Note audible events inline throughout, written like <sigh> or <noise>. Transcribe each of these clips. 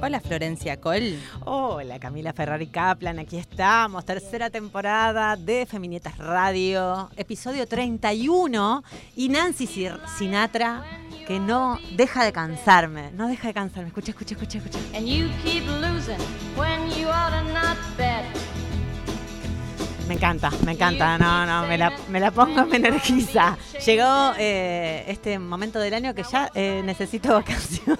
Hola Florencia Col. Hola Camila Ferrari Kaplan, aquí estamos, tercera temporada de Feminietas Radio, episodio 31 y Nancy Sinatra que no deja de cansarme, no deja de cansarme, escucha, escucha, escucha, escucha. And you keep losing when you ought to not bet. Me encanta, me encanta, no, no, me la, me la pongo, me energiza. Llegó eh, este momento del año que ya eh, necesito vacaciones.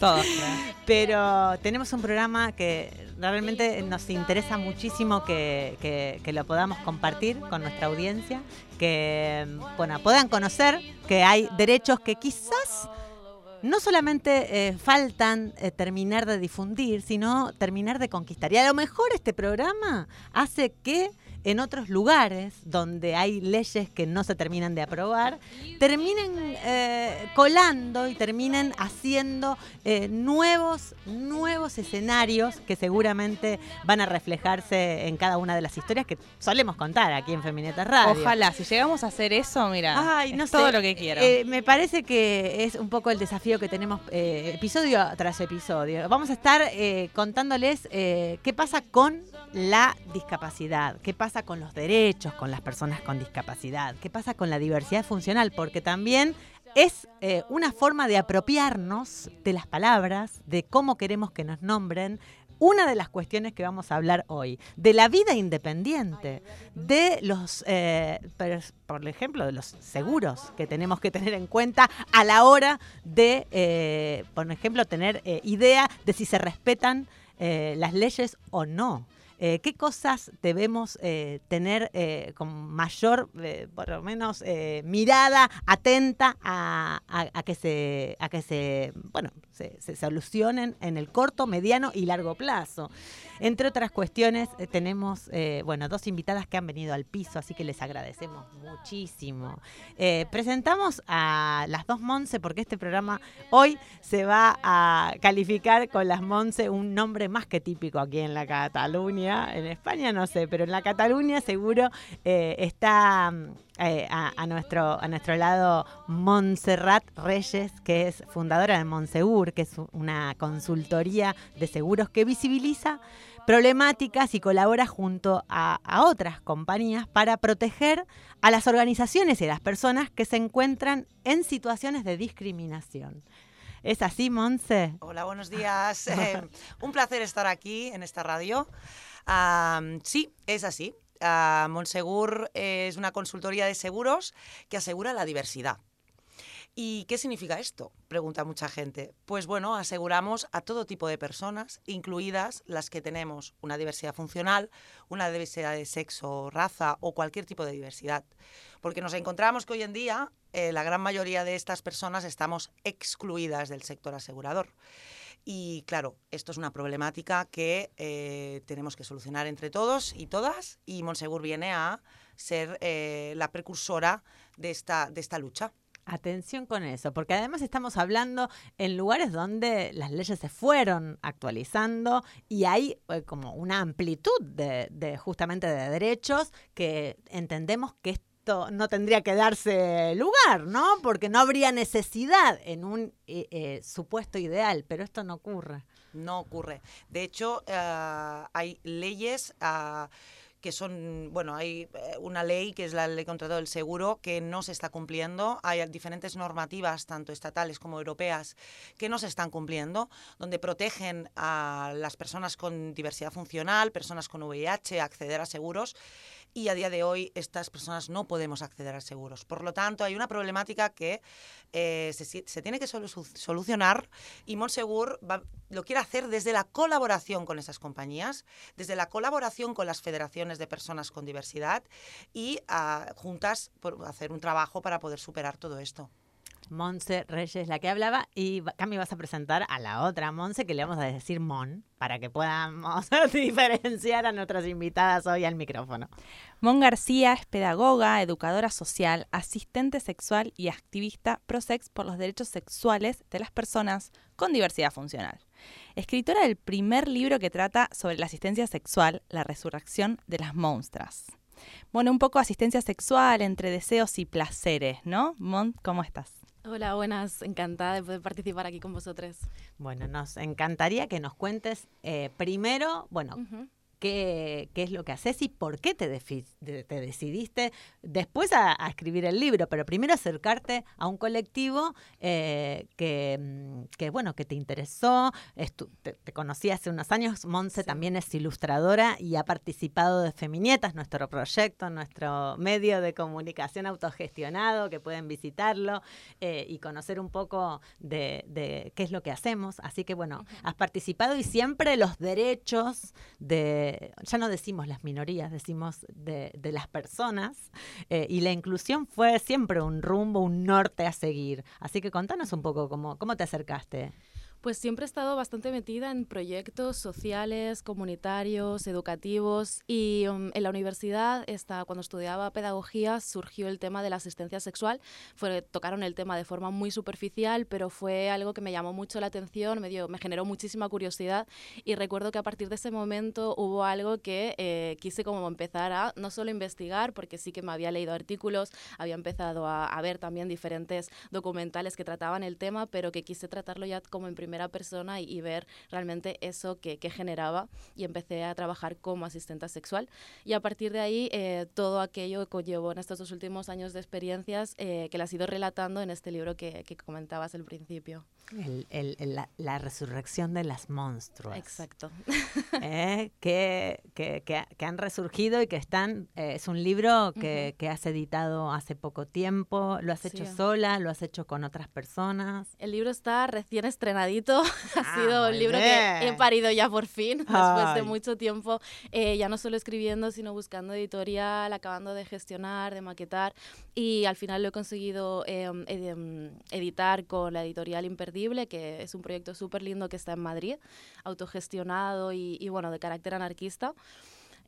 <laughs> Pero tenemos un programa que realmente nos interesa muchísimo que, que- que lo podamos compartir con nuestra audiencia, que bueno, puedan conocer que hay derechos que quizás no solamente eh, faltan eh, terminar de difundir, sino terminar de conquistar. Y a lo mejor este programa hace que en otros lugares donde hay leyes que no se terminan de aprobar, terminen eh, colando y terminen haciendo eh, nuevos, nuevos escenarios que seguramente van a reflejarse en cada una de las historias que solemos contar aquí en Femineta Radio. Ojalá, si llegamos a hacer eso, mira, Ay, no es sé. todo lo que quiero. Eh, me parece que es un poco el desafío que tenemos episodio tras episodio. Vamos a estar contándoles qué pasa con la discapacidad, qué pasa con los derechos con las personas con discapacidad, qué pasa con la diversidad funcional, porque también es eh, una forma de apropiarnos de las palabras, de cómo queremos que nos nombren. Una de las cuestiones que vamos a hablar hoy, de la vida independiente, de los, eh, por ejemplo, de los seguros que tenemos que tener en cuenta a la hora de, eh, por ejemplo, tener idea de si se respetan las leyes o no. Eh, ¿Qué cosas debemos eh, tener eh, con mayor, eh, por lo menos, eh, mirada atenta a, a- a que se, a que se, bueno, se, se solucionen en el corto, mediano y largo plazo? Entre otras cuestiones, eh, tenemos, eh, bueno, dos invitadas que han venido al piso, así que les agradecemos muchísimo. Eh, presentamos a las dos Monse, porque este programa hoy se va a calificar con las Monse, un nombre más que típico aquí en la Cataluña. En España no sé, pero en la Cataluña seguro está mm, a, a nuestro, a nuestro lado Montserrat Reyes, que es fundadora de Monsegur, que es una consultoría de seguros que visibiliza problemáticas y colabora junto a, a otras compañías para proteger a las organizaciones y a las personas que se encuentran en situaciones de discriminación. ¿Es así, Monse? Hola, buenos días. <laughs> Eh, un placer estar aquí en esta radio. Sí, es así. Ah, Monsegur es una consultoría de seguros que asegura la diversidad. ¿Y qué significa esto? Pregunta mucha gente. Pues bueno, aseguramos a todo tipo de personas, incluidas las que tenemos una diversidad funcional, una diversidad de sexo, raza o cualquier tipo de diversidad. Porque nos encontramos que hoy en día eh, la gran mayoría de estas personas estamos excluidas del sector asegurador. Y claro, esto es una problemática que eh, tenemos que solucionar entre todos y todas y Monsegur viene a ser eh, la precursora de esta, de esta lucha. Atención con eso, porque además estamos hablando en lugares donde las leyes se fueron actualizando y hay eh, como una amplitud de, justamente de derechos que entendemos que esto no tendría que darse lugar, ¿no? Porque no habría necesidad en un eh, eh, supuesto ideal, pero esto no ocurre. No ocurre. De hecho, eh, hay leyes ah, que son, bueno, hay eh, una ley que es la ley contra todo el seguro que no se está cumpliendo. Hay diferentes normativas, tanto estatales como europeas, que no se están cumpliendo, donde protegen a las personas con diversidad funcional, personas con VIH, acceder a seguros y a día de hoy estas personas no podemos acceder a seguros. Por lo tanto, hay una problemática que eh, se, se, tiene que solucionar y Monsegur va, lo quiere hacer desde la colaboración con esas compañías, desde la colaboración con las federaciones de personas con diversidad y juntas por hacer un trabajo para poder superar todo esto. Monse Reyes, la que hablaba, y Cami vas a presentar a la otra Monse, que le vamos a decir Mon, para que podamos <laughs> diferenciar a nuestras invitadas hoy al micrófono. Mon García es pedagoga, educadora social, asistente sexual y activista pro-sex por los derechos sexuales de las personas con diversidad funcional. Escritora del primer libro que trata sobre la asistencia sexual, la resurrección de las monstras. Bueno, un poco asistencia sexual entre deseos y placeres, ¿no? Mon, ¿cómo estás? Hola, buenas, encantada de poder participar aquí con vosotros. Bueno, nos encantaría que nos cuentes eh, primero, bueno, uh -huh qué, qué es lo que haces y por qué te, te decidiste después a, a, escribir el libro, pero primero acercarte a un colectivo eh, que, que, bueno, que te interesó, te, te, conocí hace unos años, Monse sí. también es ilustradora y ha participado de Feminietas, nuestro proyecto, nuestro medio de comunicación autogestionado, que pueden visitarlo eh, y conocer un poco de, de, qué es lo que hacemos. Así que bueno, uh -huh. has participado y siempre los derechos de ya no decimos las minorías, decimos de, de las personas, eh, y la inclusión fue siempre un rumbo, un norte a seguir. Así que contanos un poco cómo, cómo te acercaste. Pues siempre he estado bastante metida en proyectos sociales, comunitarios, educativos y um, en la universidad, esta, cuando estudiaba pedagogía, surgió el tema de la asistencia sexual. Fue, tocaron el tema de forma muy superficial, pero fue algo que me llamó mucho la atención, me, dio, me generó muchísima curiosidad y recuerdo que a partir de ese momento hubo algo que eh, quise como empezar a no solo investigar, porque sí que me había leído artículos, había empezado a, ver también diferentes documentales que trataban el tema, pero que quise tratarlo ya como en primer primera persona y, ver realmente eso que, generaba y empecé a trabajar como asistente sexual y a partir de ahí eh, todo aquello que conllevó en estos dos últimos años de experiencias eh, que las he ido relatando en este libro que comentabas al principio. El, el, el, la, la, resurrección de las monstruos. Exacto. <laughs> eh, que, que, que, han resurgido y que están, eh, es un libro que, uh -huh. que, has editado hace poco tiempo, lo has hecho sí. sola, lo has hecho con otras personas. El libro está recién estrenadito, <laughs> ha ah, sido un libro bien. que he parido ya por fin, Ay. <laughs> después de mucho tiempo, eh, ya no solo escribiendo, sino buscando editorial, acabando de gestionar, de maquetar, y al final lo he conseguido eh, ed editar con la editorial Imperdible que es un proyecto súper lindo que está en Madrid, autogestionado y, y bueno, de carácter anarquista.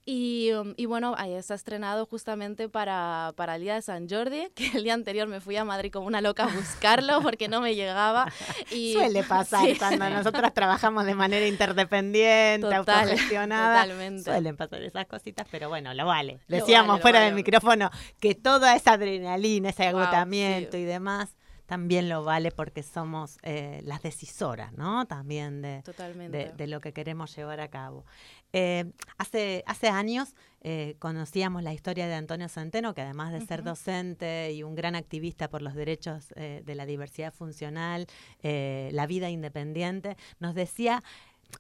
Y, um, y, bueno, ahí está estrenado justamente para, para el día de San Jordi, <laughs> que el día anterior me fui a Madrid como una loca a buscarlo porque no me llegaba. Y, <laughs> Suele pasar <laughs> sí. cuando nosotras trabajamos de manera interdependiente, Total, autogestionada. Totalmente. Suelen pasar esas cositas, pero bueno, lo vale. Decíamos lo vale, fuera lo vale. del micrófono que toda esa adrenalina, ese agotamiento wow, sí. y demás también lo vale porque somos eh, las decisoras, ¿no? También de, de, de, lo que queremos llevar a cabo. Eh, hace, hace años eh, conocíamos la historia de Antonio Centeno, que además de uh -huh. ser docente y un gran activista por los derechos de la diversidad funcional, la vida independiente, nos decía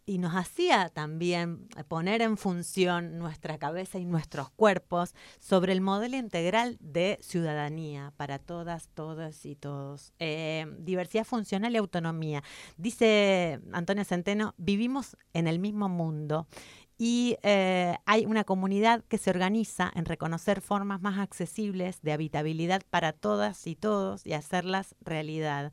y nos hacía también poner en función nuestra cabeza y nuestros cuerpos sobre el modelo integral de ciudadanía para todas, todas y todos. Eh, diversidad funcional y autonomía. Dice Antonio Centeno, vivimos en el mismo mundo y eh, hay una comunidad que se organiza en reconocer formas más accesibles de habitabilidad para todas y todos y hacerlas realidad.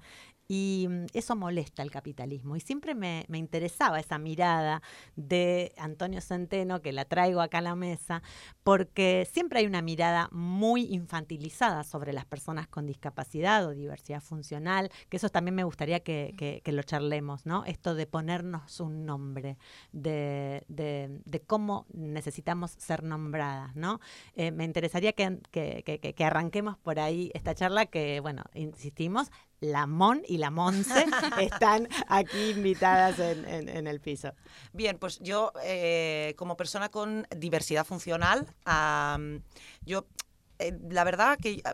Y mm, eso molesta al capitalismo. Y siempre me, me, interesaba esa mirada de Antonio Centeno, que la traigo acá a la mesa, porque siempre hay una mirada muy infantilizada sobre las personas con discapacidad o diversidad funcional, que eso también me gustaría que, que, lo charlemos, ¿no? Esto de ponernos un nombre, de, de, de cómo necesitamos ser nombradas, ¿no? Eh, me interesaría que, que arranquemos por ahí esta charla que, bueno, insistimos, la Mon y la Monse <laughs> están aquí invitadas en, en- en el piso. Bien, pues yo eh, como persona con diversidad funcional, yo eh, la verdad que ah,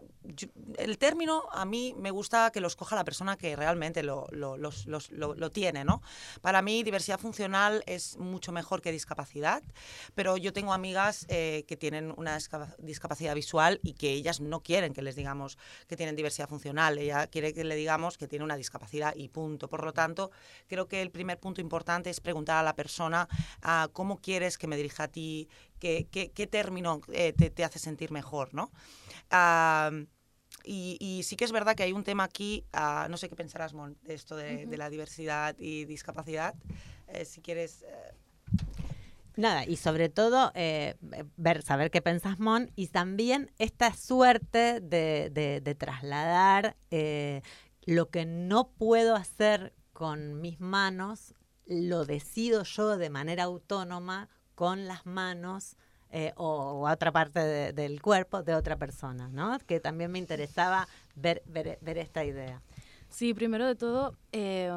el término a mí me gusta que lo escoja la persona que realmente lo, lo- los- los- lo- lo tiene, ¿no? Para mí diversidad funcional es mucho mejor que discapacidad, pero yo tengo amigas eh, que tienen una discapa- discapacidad visual y que ellas no quieren que les digamos que tienen diversidad funcional, ella quiere que le digamos que tiene una discapacidad y punto. Por lo tanto, creo que el primer punto importante es preguntar a la persona ah, cómo quieres que me dirija a ti, qué, qué- qué término eh, te, te hace sentir mejor, ¿no? Ah, y, y sí que es verdad que hay un tema aquí, ah, no sé qué pensarás, Mon, de esto de, de la diversidad y discapacidad. Eh, si quieres... eh, Nada, y sobre todo eh, ver, saber qué pensás, Mon, y también esta suerte de, de- de trasladar eh, lo que no puedo hacer con mis manos, lo decido yo de manera autónoma con las manos eh, o, otra parte de- del cuerpo de otra persona, ¿no? Que también me interesaba ver, ver, ver esta idea. Sí, primero de todo, eh,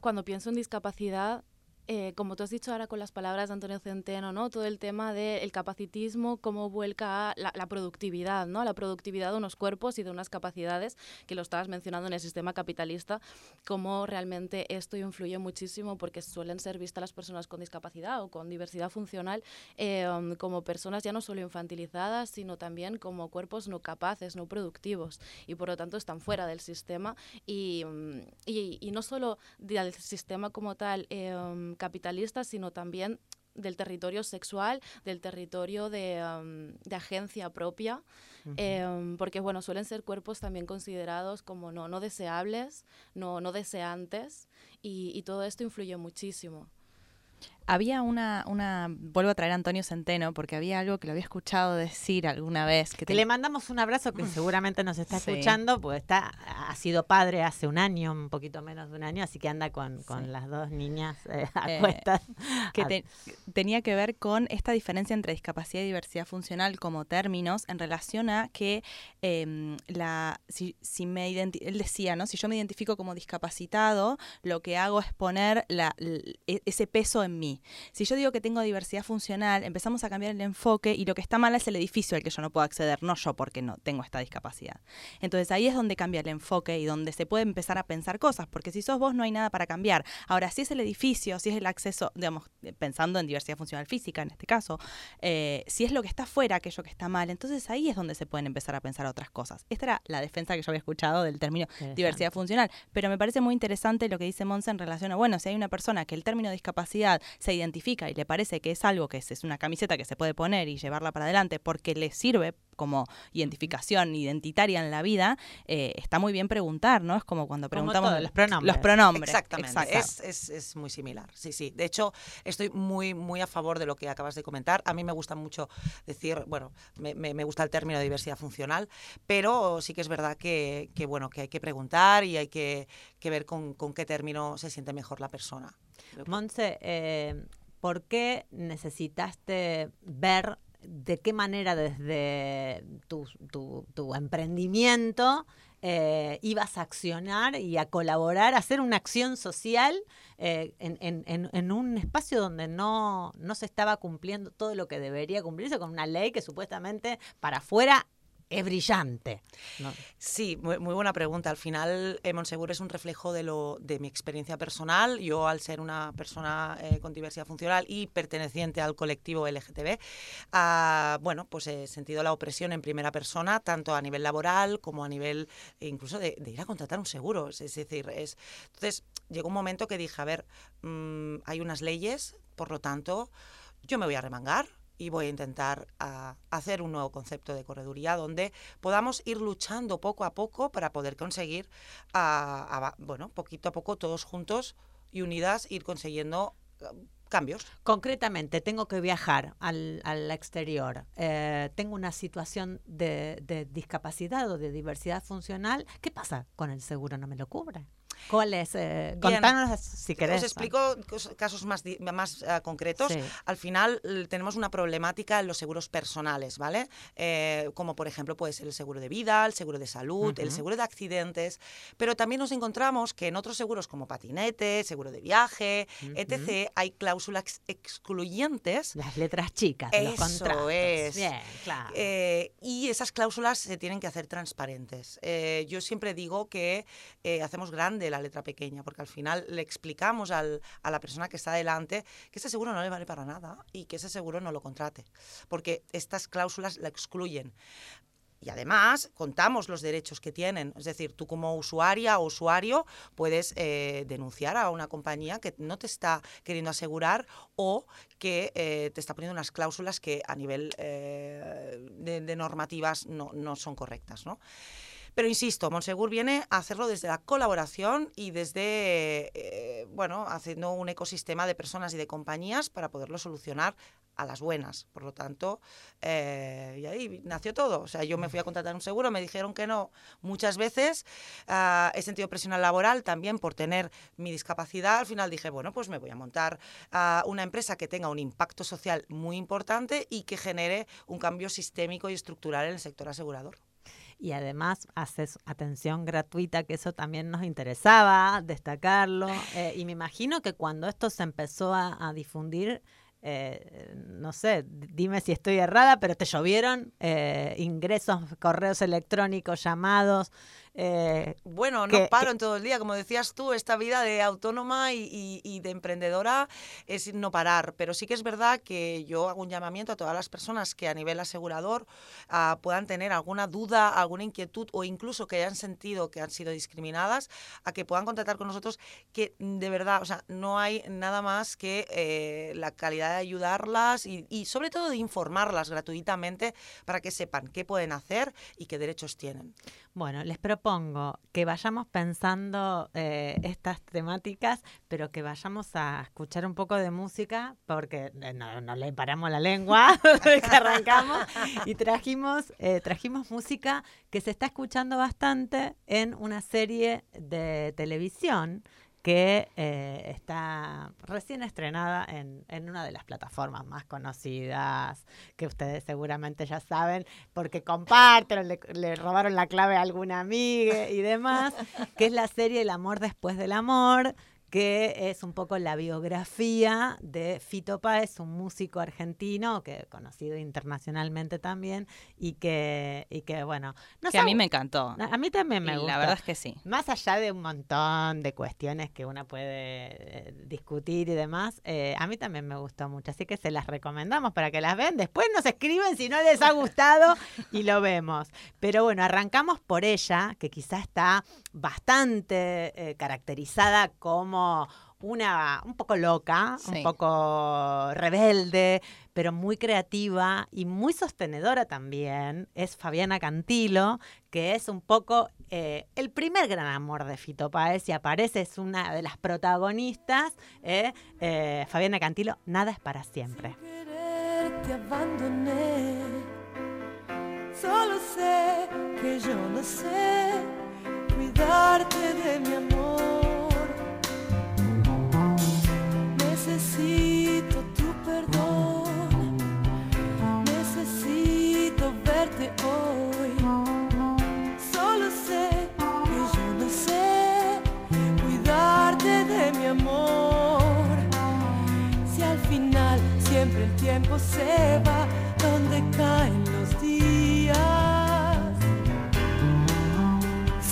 cuando pienso en discapacidad, eh, como tú has dicho ahora con las palabras de Antonio Centeno, ¿no? Todo el tema del capacitismo, cómo vuelca a la, productividad, ¿no? La productividad de unos cuerpos y de unas capacidades, que lo estabas mencionando en el sistema capitalista, cómo realmente esto influye muchísimo porque suelen ser vistas las personas con discapacidad o con diversidad funcional eh, como personas ya no solo infantilizadas, sino también como cuerpos no capaces, no productivos, y por lo tanto están fuera del sistema y, mm, y, no solo del sistema como tal eh, um, capitalista, sino también del territorio sexual, del territorio de, um, de agencia propia, eh, um, porque bueno, suelen ser cuerpos también considerados como no, no deseables, no, no deseantes, y, y todo esto influye muchísimo. Había una, una, vuelvo a traer a Antonio Centeno, porque había algo que lo había escuchado decir alguna vez. Que te- le mandamos un abrazo que seguramente nos está Sí. escuchando, pues está, ha sido padre hace un año, un poquito menos de un año, así que anda con, con Sí. las dos niñas eh, a Eh, cuestas. que te- tenía que ver con esta diferencia entre discapacidad y diversidad funcional como términos en relación a que em, la si, si me él decía, ¿no? Si yo me identifico como discapacitado, lo que hago es poner la- e- ese peso en mí. Si yo digo que tengo diversidad funcional, empezamos a cambiar el enfoque y lo que está mal es el edificio al que yo no puedo acceder, no yo porque no tengo esta discapacidad. Entonces ahí es donde cambia el enfoque y donde se puede empezar a pensar cosas, porque si sos vos no hay nada para cambiar. Ahora, si es el edificio, si es el acceso, digamos, pensando en diversidad funcional física en este caso, eh, si es lo que está fuera, aquello que está mal, entonces ahí es donde se pueden empezar a pensar otras cosas. Esta era la defensa que yo había escuchado del término diversidad funcional, pero me parece muy interesante lo que dice Monse en relación a, bueno, si hay una persona que el término discapacidad se identifica y le parece que es algo que es, es una camiseta que se puede poner y llevarla para adelante porque le sirve como identificación identitaria en la vida, eh, está muy bien preguntar, ¿no? Es como cuando Como preguntamos todo, los pronombres. Los pronombres. Exactamente. Es, es- es muy similar, sí, sí. De hecho, estoy muy, muy a favor de lo que acabas de comentar. A mí me gusta mucho decir, bueno, me, me- me gusta el término de diversidad funcional, pero sí que es verdad que, que, bueno, que hay que preguntar y hay que, que ver con, con qué término se siente mejor la persona. Monse, eh, ¿por qué necesitaste ver de qué manera desde tu, tu- emprendimiento eh, ibas a accionar y a colaborar, a hacer una acción social eh, en, en- en- en un espacio donde no, no se estaba cumpliendo todo lo que debería cumplirse con una ley que supuestamente para afuera es brillante? Sí, muy, buena pregunta. Al final, eh, Monsegur es un reflejo de, lo, de mi experiencia personal. Yo, al ser una persona eh, con diversidad funcional y perteneciente al colectivo LGTB, ah, bueno, pues he sentido la opresión en primera persona, tanto a nivel laboral como a nivel eh, incluso de, ir a contratar un seguro. Es, es decir, es... Entonces, llegó un momento que dije, a ver, mm, hay unas leyes, por lo tanto, yo me voy a remangar y voy a intentar ah, hacer un nuevo concepto de correduría donde podamos ir luchando poco a poco para poder conseguir, ah, ava- bueno, poquito a poco todos juntos y unidas ir consiguiendo ah, cambios. Concretamente, tengo que viajar al, al exterior, eh, tengo una situación de, de discapacidad o de diversidad funcional, ¿qué pasa con el seguro? ¿No me lo cubre? ¿Cuáles? Eh, contanos si querés. Os explico casos más, más eh, concretos. Sí. Al final tenemos una problemática en los seguros personales, ¿vale? Eh, como por ejemplo puede ser el seguro de vida, el seguro de salud, el Ujú. seguro de accidentes, pero también nos encontramos que en otros seguros como patinete, seguro de viaje, etc., hay cláusulas excluyentes Las letras chicas de los contratos. es. Bien, claro. eh, y esas cláusulas se tienen que hacer transparentes. Eh, yo siempre digo que eh, hacemos grande la letra pequeña, porque al final le explicamos al- a la persona que está delante que ese seguro no le vale para nada y que ese seguro no lo contrate, porque estas cláusulas la excluyen. Y además contamos los derechos que tienen. Es decir, tú como usuaria o usuario puedes eh, denunciar a una compañía que no te está queriendo asegurar o que eh, te está poniendo unas cláusulas que a nivel eh, de, de normativas no, no son correctas. ¿no? Pero insisto, Monsegur viene a hacerlo desde la colaboración y desde, eh, bueno, haciendo un ecosistema de personas y de compañías para poderlo solucionar a las buenas. Por lo tanto, eh, y ahí nació todo. O sea, yo me fui a contratar un seguro, me dijeron que no muchas veces. Ah, he sentido presión laboral también por tener mi discapacidad. Al final dije, bueno, pues me voy a montar ah, una empresa que tenga un impacto social muy importante y que genere un cambio sistémico y estructural en el sector asegurador. Y además haces atención gratuita, que eso también nos interesaba destacarlo. Eh, y me imagino que cuando esto se empezó a, a difundir, eh, no sé, dime si estoy errada, pero te llovieron eh, ingresos, correos electrónicos, llamados. Eh, Bueno, no que- paro que- en todo el día. Como decías tú, esta vida de autónoma y, y- y de emprendedora es no parar. Pero sí que es verdad que yo hago un llamamiento a todas las personas que a nivel asegurador ah, puedan tener alguna duda, alguna inquietud o incluso que hayan sentido que han sido discriminadas, a que puedan contactar con nosotros, que de verdad, o sea, no hay nada más que eh, la calidad de ayudarlas y, y sobre todo de informarlas gratuitamente para que sepan qué pueden hacer y qué derechos tienen. Bueno, les propongo que vayamos pensando eh, estas temáticas, pero que vayamos a escuchar un poco de música, porque eh, no, no le paramos la lengua <laughs> que arrancamos, y trajimos, eh, trajimos música que se está escuchando bastante en una serie de televisión que eh, está recién estrenada en, en una de las plataformas más conocidas, que ustedes seguramente ya saben, porque comparten, le, le robaron la clave a alguna amiga y demás, que es la serie El amor después del amor, que es un poco la biografía de Fito Páez, un músico argentino que conocido internacionalmente también y que y que bueno, no que sé, a mí me encantó. a mí también me Y gusta. La verdad es que sí. Más allá de un montón de cuestiones que uno puede eh, discutir y demás, eh, a mí también me gustó mucho. Así que se las recomendamos para que las vean. Después nos escriben si no les ha gustado y lo vemos. Pero bueno, arrancamos por ella, que quizá está bastante eh, caracterizada como una un poco loca, un poco rebelde, pero muy creativa y muy sostenedora también. Es Fabiana Cantilo, que es un poco eh, el primer gran amor de Fito Páez y aparece, es una de las protagonistas. eh, eh, Fabiana Cantilo, Nada es para siempre. querer te abandoné. Solo sé que yo no sé cuidarte de mi amor. Necesito tu perdón. Necesito verte hoy. Solo sé que yo no sé cuidarte de mi amor. Si al final siempre el tiempo se va donde caen los días.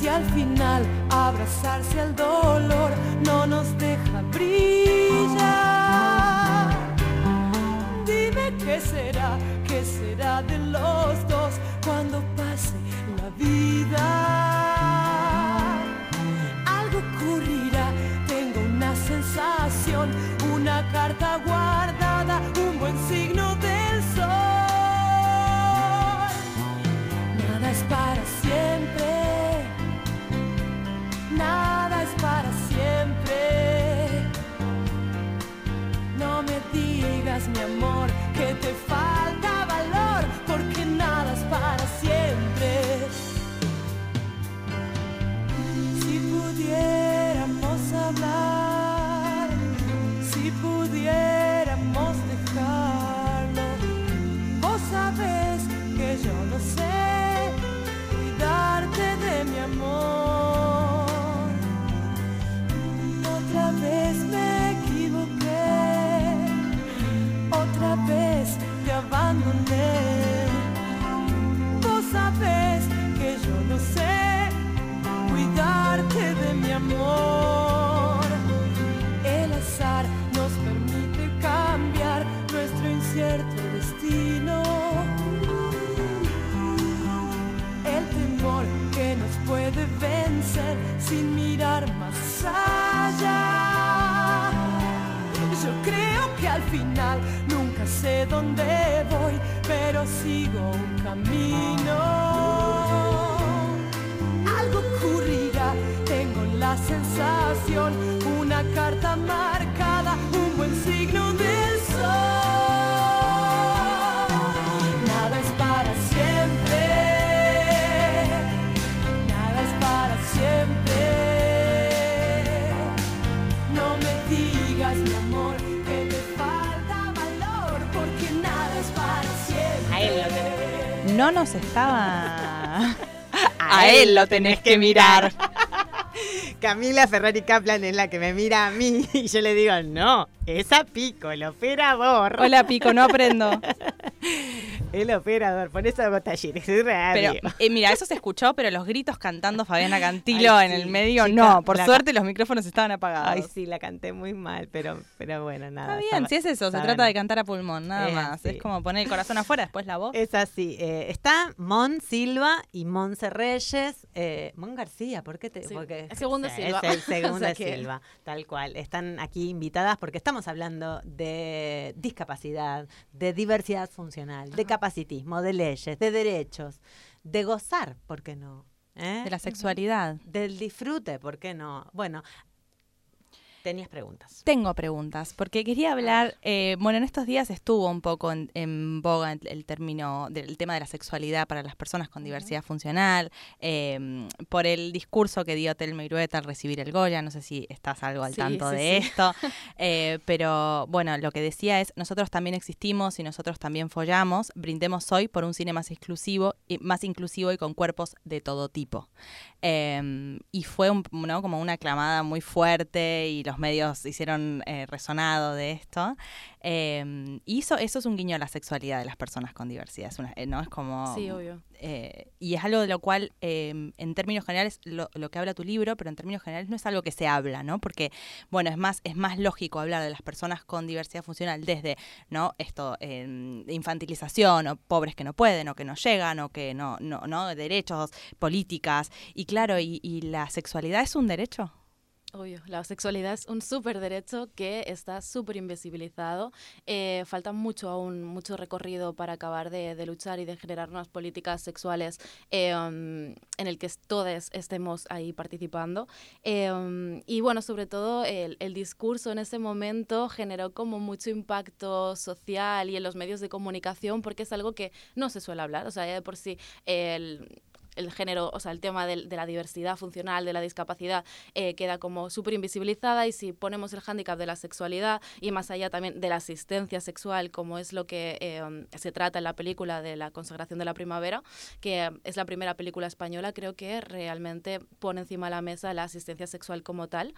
Si al final abrazarse al dolor no nos deja brillar. Dime qué será, qué será de los dos cuando pase la vida. Algo ocurrirá, tengo una sensación, una carta guardada, un buen signo mi amor, que te falta final nunca sé dónde voy, pero sigo un camino. Algo ocurrirá, tengo la sensación, No nos estaba. <laughs> A él lo tenés que mirar. <laughs> Camila Ferrari Kaplan es la que me mira a mí <laughs> y yo le digo, no, es a Pico, el operador. Hola, Pico, no aprendo. El operador, por eso hago talleres de radio. Pero, eh, mira, eso se escuchó, pero los gritos cantando Fabiana Cantilo Ay, en el sí, medio, chica, no. Por suerte los micrófonos estaban apagados. Ay, sí, la canté muy mal, pero, pero bueno, nada. Está bien, si es eso, se trata de cantar a pulmón, nada Es más. así. Es como poner el corazón afuera, después la voz. Es así. eh, está Mon Silva y Monse Reyes. eh, Mon García, ¿por qué te.? Sí, porque, el segundo sí, Silva. Es el <laughs> segundo O sea que- Silva, tal cual. Están aquí invitadas porque estamos hablando de discapacidad, de diversidad funcional, de capacitismo, de leyes, de derechos, de gozar, ¿por qué no? ¿Eh? De la sexualidad. Del disfrute, ¿por qué no? Bueno, tenías preguntas. Tengo preguntas, porque quería hablar, eh, bueno, en estos días estuvo un poco en, en boga el, el término del tema de la sexualidad para las personas con diversidad funcional, eh, por el discurso que dio Telma Irueta al recibir el Goya, no sé si estás algo al Sí, tanto sí, de sí. esto, <laughs> eh, pero bueno, lo que decía es, nosotros también existimos y nosotros también follamos, brindemos hoy por un cine más exclusivo y más inclusivo y con cuerpos de todo tipo. Eh, y fue un- ¿no? como una clamada muy fuerte y los medios hicieron eh, resonado de esto. Eh, y eso, eso es un guiño a la sexualidad de las personas con diversidad. Es una- eh, ¿no? Es como, Sí, obvio. eh, y es algo de lo cual, eh, en términos generales, lo, lo que habla tu libro, pero en términos generales no es algo que se habla, ¿no? Porque, bueno, es más, es más lógico hablar de las personas con diversidad funcional desde, ¿no? Esto, de infantilización, o pobres que no pueden, o que no llegan, o que no, no, no, derechos, políticas. Y claro, y, y la sexualidad es un derecho. Obvio, la sexualidad es un súper derecho que está súper invisibilizado. Eh, falta mucho aún, mucho recorrido para acabar de, de luchar y de generar unas políticas sexuales eh, um, en el que todos estemos ahí participando. Eh, um, y bueno, sobre todo el, el discurso en ese momento generó como mucho impacto social y en los medios de comunicación porque es algo que no se suele hablar. O sea, ya de por sí el el género, o sea, el tema del- de, la diversidad funcional, de la discapacidad, eh, queda como súper invisibilizada y si ponemos el hándicap de la sexualidad y más allá también de la asistencia sexual, como es lo que eh, se trata en la película de la consagración de la primavera, que es la primera película española, creo que realmente pone encima de la mesa la asistencia sexual como tal.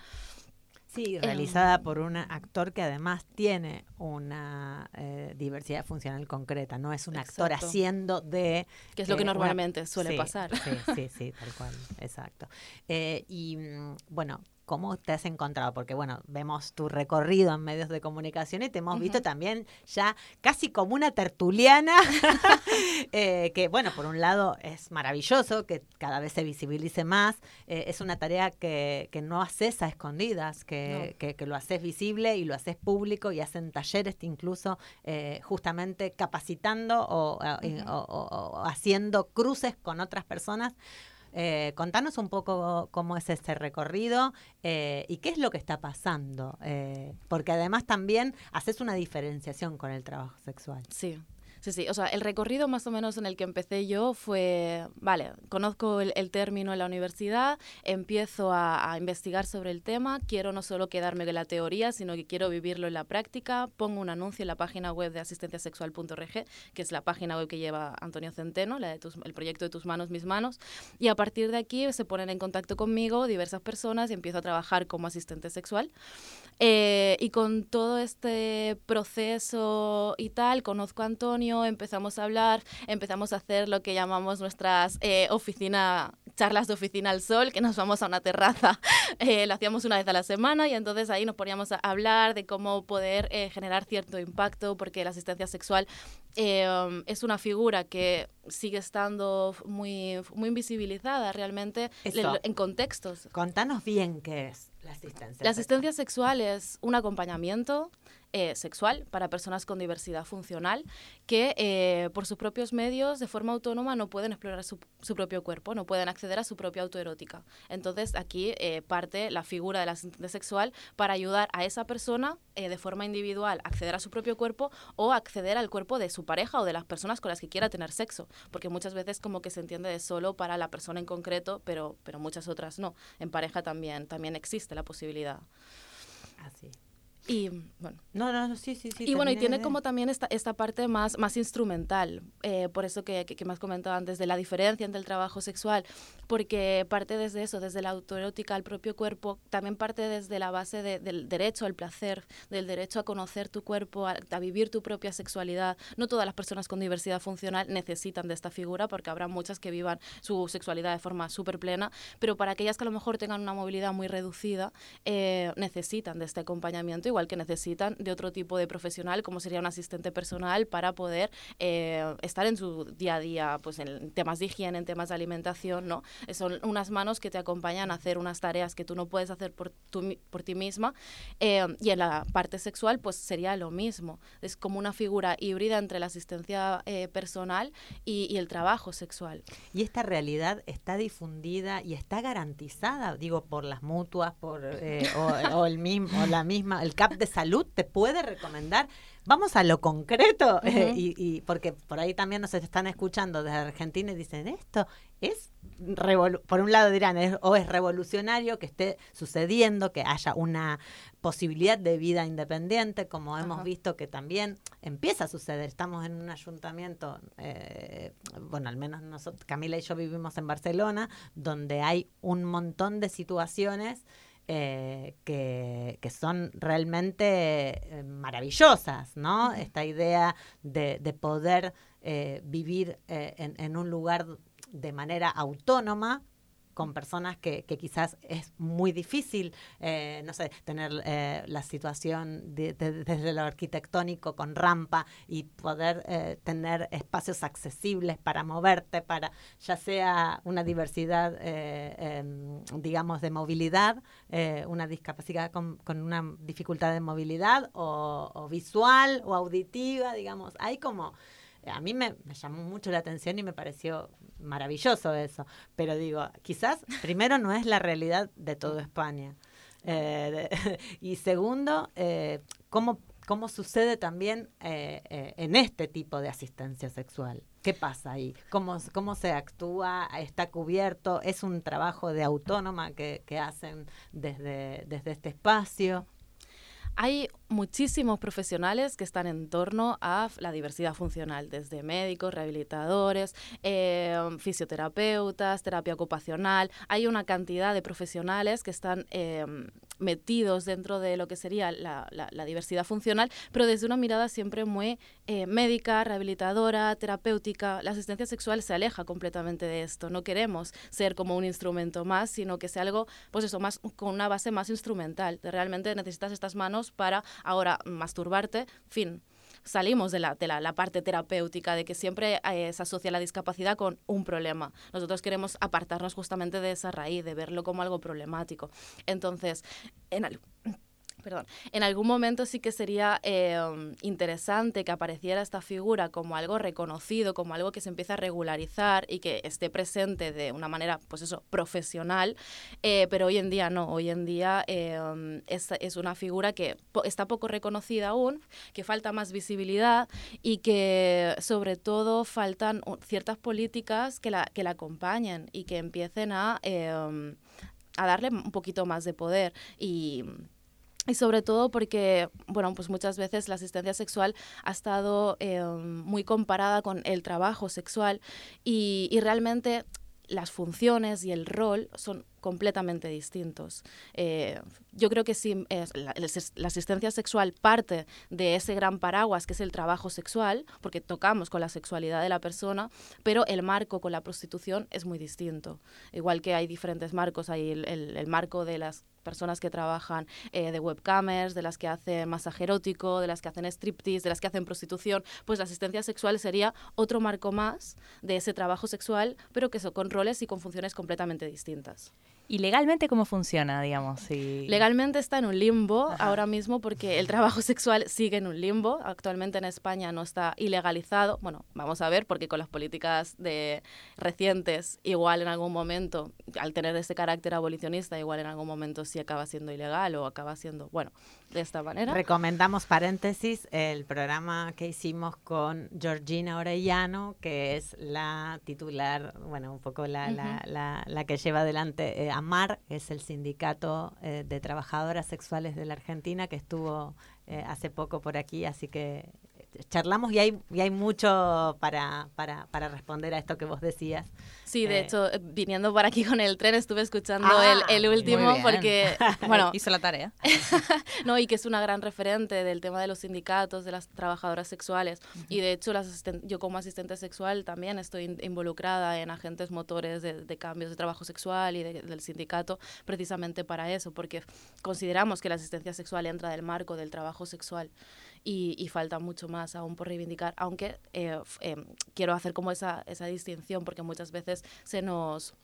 Sí, realizada por un actor que además tiene una eh, diversidad funcional concreta, no es un actor haciendo de... Que es lo que eh, una- normalmente suele Sí, pasar. Sí, sí, sí, tal cual, exacto. Eh, y mm, bueno, ¿cómo te has encontrado? Porque bueno, vemos tu recorrido en medios de comunicación y te hemos visto también ya casi como una tertuliana, <laughs> <laughs> eh, que bueno, por un lado es maravilloso que cada vez se visibilice más, eh, es una tarea que, que no haces a escondidas, que, No. que, que lo haces visible y lo haces público y hacen talleres incluso eh, justamente capacitando o, o- o- o haciendo cruces con otras personas. Eh, contanos un poco cómo es ese recorrido eh, y qué es lo que está pasando, eh, porque además también haces una diferenciación con el trabajo sexual. Sí. Sí, sí, o sea, el recorrido más o menos en el que empecé yo fue, vale, conozco el, el término en la universidad, empiezo a, a investigar sobre el tema, quiero no solo quedarme con la teoría, sino que quiero vivirlo en la práctica, pongo un anuncio en la página web de asistenciasexual.org, que es la página web que lleva Antonio Centeno, la de tus- el proyecto de tus manos, mis manos, y a partir de aquí se ponen en contacto conmigo diversas personas y empiezo a trabajar como asistente sexual. Eh, y con todo este proceso y tal, conozco a Antonio, empezamos a hablar, empezamos a hacer lo que llamamos nuestras eh, oficina, charlas de oficina al sol, que nos vamos a una terraza, <laughs> eh, lo hacíamos una vez a la semana y entonces ahí nos poníamos a hablar de cómo poder eh, generar cierto impacto, porque la asistencia sexual eh, es una figura que sigue estando muy, muy invisibilizada realmente Eso. en contextos. Contanos bien qué es la asistencia. La asistencia sexual es un acompañamiento eh, sexual para personas con diversidad funcional que eh, por sus propios medios, de forma autónoma, no pueden explorar su, su propio cuerpo, no pueden acceder a su propia autoerótica. Entonces aquí eh, parte la figura del asistente sexual para ayudar a esa persona de forma individual a acceder a su propio cuerpo o acceder al cuerpo de su pareja o de las personas con las que quiera tener sexo, porque muchas veces como que se entiende de solo para la persona en concreto, pero, pero muchas otras no. En pareja también, también existe la posibilidad. Así. Y bueno, No, no, no, sí, sí, sí. y bueno, y tiene como también esta, esta parte más, más instrumental, eh, por eso que, que, que me has comentado antes de la diferencia entre el trabajo sexual, porque parte desde eso, desde la autoerótica al propio cuerpo, también parte desde la base de- del derecho al placer, del derecho a conocer tu cuerpo, a, a vivir tu propia sexualidad. No todas las personas con diversidad funcional necesitan de esta figura, porque habrá muchas que vivan su sexualidad de forma súper plena, pero para aquellas que a lo mejor tengan una movilidad muy reducida, eh, necesitan de este acompañamiento, igual que necesitan de otro tipo de profesional, como sería un asistente personal, para poder eh, estar en su día a día, pues en temas de higiene, en temas de alimentación, ¿no? Eh, Son unas manos que te acompañan a hacer unas tareas que tú no puedes hacer por, tu por ti misma. eh, y en la parte sexual, pues sería lo mismo. Es como una figura híbrida entre la asistencia eh, personal y, y el trabajo sexual. Y esta realidad está difundida y está garantizada, digo, por las mutuas, por eh, o, o el mismo, o la misma, el CAP de salud te puede recomendar. Vamos a lo concreto, eh, y, y porque por ahí también nos están escuchando desde Argentina y dicen esto es por un lado dirán es- o es revolucionario que esté sucediendo, que haya una posibilidad de vida independiente, como hemos visto que también empieza a suceder. Estamos en un ayuntamiento, eh, bueno, al menos nosotros, Camila y yo vivimos en Barcelona, donde hay un montón de situaciones eh, que, que son realmente eh, maravillosas, ¿no? Esta idea de, de poder eh, vivir eh, en, en un lugar de manera autónoma con personas que, que quizás es muy difícil, eh, no sé, tener eh, la situación de- de- desde lo arquitectónico con rampa y poder eh, tener espacios accesibles para moverte, para ya sea una diversidad, eh, em, digamos, de movilidad, eh, una discapacidad con, con una dificultad de movilidad o, visual o auditiva, digamos, hay como... A mí me llamó mucho la atención y me pareció maravilloso eso. Pero digo, quizás primero no es la realidad de toda España. Eh, <laughs> y segundo, eh, ¿cómo, ¿cómo sucede también eh, eh, en este tipo de asistencia sexual? ¿Qué pasa ahí? ¿Cómo, ¿Cómo se actúa? ¿Está cubierto? ¿Es un trabajo de autónoma que, que hacen desde, desde este espacio? Hay muchísimos profesionales que están en torno a la diversidad funcional, desde médicos, rehabilitadores, eh, fisioterapeutas, terapia ocupacional. Hay una cantidad de profesionales que están eh, metidos dentro de lo que sería la, la- la diversidad funcional, pero desde una mirada siempre muy eh, médica, rehabilitadora, terapéutica. La asistencia sexual se aleja completamente de esto. No queremos ser como un instrumento más, sino que sea algo, pues eso, más con una base más instrumental. Realmente necesitas estas manos para ahora masturbarte, fin. Salimos de, la, de la, parte terapéutica, de que siempre eh, se asocia la discapacidad con un problema. Nosotros queremos apartarnos justamente de esa raíz, de verlo como algo problemático. Entonces, en, al- perdón, en algún momento sí que sería eh, interesante que apareciera esta figura como algo reconocido, como algo que se empieza a regularizar y que esté presente de una manera, pues eso, profesional, eh, pero hoy en día no, hoy en día eh, es, es una figura que po- está poco reconocida aún, que falta más visibilidad y que sobre todo faltan ciertas políticas que la, que la acompañen y que empiecen a, eh, a darle un poquito más de poder. Y y sobre todo porque, bueno, pues muchas veces la asistencia sexual ha estado eh, muy comparada con el trabajo sexual y, y realmente las funciones y el rol son completamente distintos. Eh, yo creo que sí, la asistencia sexual parte de ese gran paraguas que es el trabajo sexual, porque tocamos con la sexualidad de la persona, pero el marco con la prostitución es muy distinto. Igual que hay diferentes marcos, hay el, el- el marco de las personas que trabajan eh, de webcamers, de las que hacen masaje erótico, de las que hacen striptease, de las que hacen prostitución, pues la asistencia sexual sería otro marco más de ese trabajo sexual, pero que son con roles y con funciones completamente distintas. ¿Y legalmente cómo funciona, digamos? Si... Legalmente está en un limbo Ajá. ahora mismo porque el trabajo <laughs> sexual sigue en un limbo. Actualmente en España no está ilegalizado. Bueno, vamos a ver porque con las políticas de recientes igual en algún momento, al tener ese carácter abolicionista, igual en algún momento sí acaba siendo ilegal o acaba siendo, bueno, de esta manera. Recomendamos paréntesis el programa que hicimos con Georgina Orellano, que es la titular, bueno, un poco la, la, la- la que lleva adelante eh, AMAR, es el sindicato eh, de trabajadoras sexuales de la Argentina, que estuvo eh, hace poco por aquí, así que charlamos y hay, y hay mucho para, para, para responder a esto que vos decías. Sí, de Eh, hecho, eh, viniendo por aquí con el tren estuve escuchando Ah, el, el último porque, <laughs> bueno, Hizo la tarea. <laughs> no, y que es una gran referente del tema de los sindicatos, de las trabajadoras sexuales. Y de hecho, las yo como asistente sexual también estoy in- involucrada en agentes motores de, de cambios de trabajo sexual y de- del sindicato precisamente para eso, porque consideramos que la asistencia sexual entra del marco del trabajo sexual y, y falta mucho más aún por reivindicar, aunque eh, em, quiero hacer como esa, esa distinción porque muchas veces se nos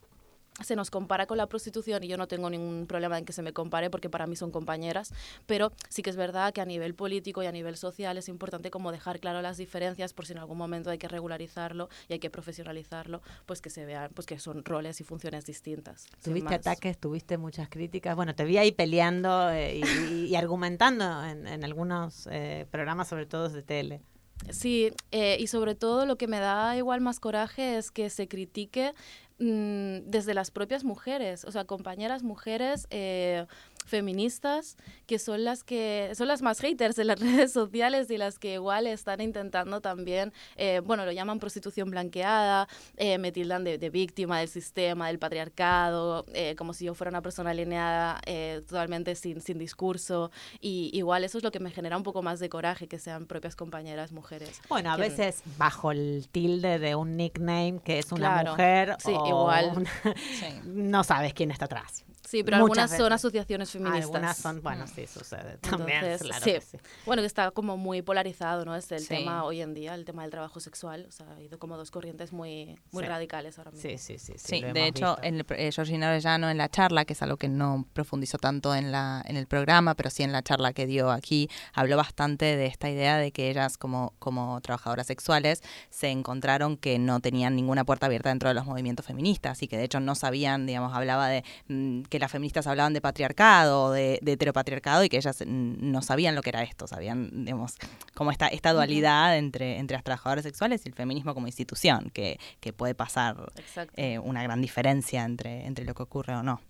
se nos compara con la prostitución y yo no tengo ningún problema en que se me compare porque para mí son compañeras, pero sí que es verdad que a nivel político y a nivel social es importante como dejar claro las diferencias por si en algún momento hay que regularizarlo y hay que profesionalizarlo, pues que se vean pues que son roles y funciones distintas. Tuviste ataques, tuviste muchas críticas. Bueno, te vi ahí peleando eh, y, y- argumentando en, en algunos eh, programas, sobre todo de tele. Sí, eh, y sobre todo lo que me da igual más coraje es que se critique desde las propias mujeres, o sea, compañeras mujeres eh, feministas que son las que son las más haters en las <laughs> redes sociales y las que igual están intentando también, eh, bueno, lo llaman prostitución blanqueada, eh, me tildan de, de víctima del sistema, del patriarcado, eh, como si yo fuera una persona alineada eh, totalmente sin, sin discurso y igual eso es lo que me genera un poco más de coraje que sean propias compañeras mujeres. Bueno, a que- veces bajo el tilde de un nickname que es una Claro. mujer Sí, o igual. una- <laughs> no sabes quién está atrás. Sí, pero Muchas algunas son veces. asociaciones feministas. Algunas son, bueno, sí, sucede también, Entonces, claro sí. que sí. Bueno, que está como muy polarizado, ¿no? Es el Sí. tema hoy en día, el tema del trabajo sexual. O sea, ha ido como dos corrientes muy, muy Sí. radicales ahora mismo. Sí, sí, sí. Sí, de hecho, en el, pr- eh, Georgina Orellano en la charla, que es algo que no profundizó tanto en, la, en el programa, pero sí en la charla que dio aquí, habló bastante de esta idea de que ellas como, como trabajadoras sexuales se encontraron que no tenían ninguna puerta abierta dentro de los movimientos feministas y que de hecho no sabían, digamos, hablaba de mm, que las feministas hablaban de patriarcado, o de, de heteropatriarcado y que ellas no sabían lo que era esto, sabían, digamos, como esta, esta dualidad entre, entre las trabajadoras sexuales y el feminismo como institución, que, que puede pasar eh, una gran diferencia entre, entre lo que ocurre o no.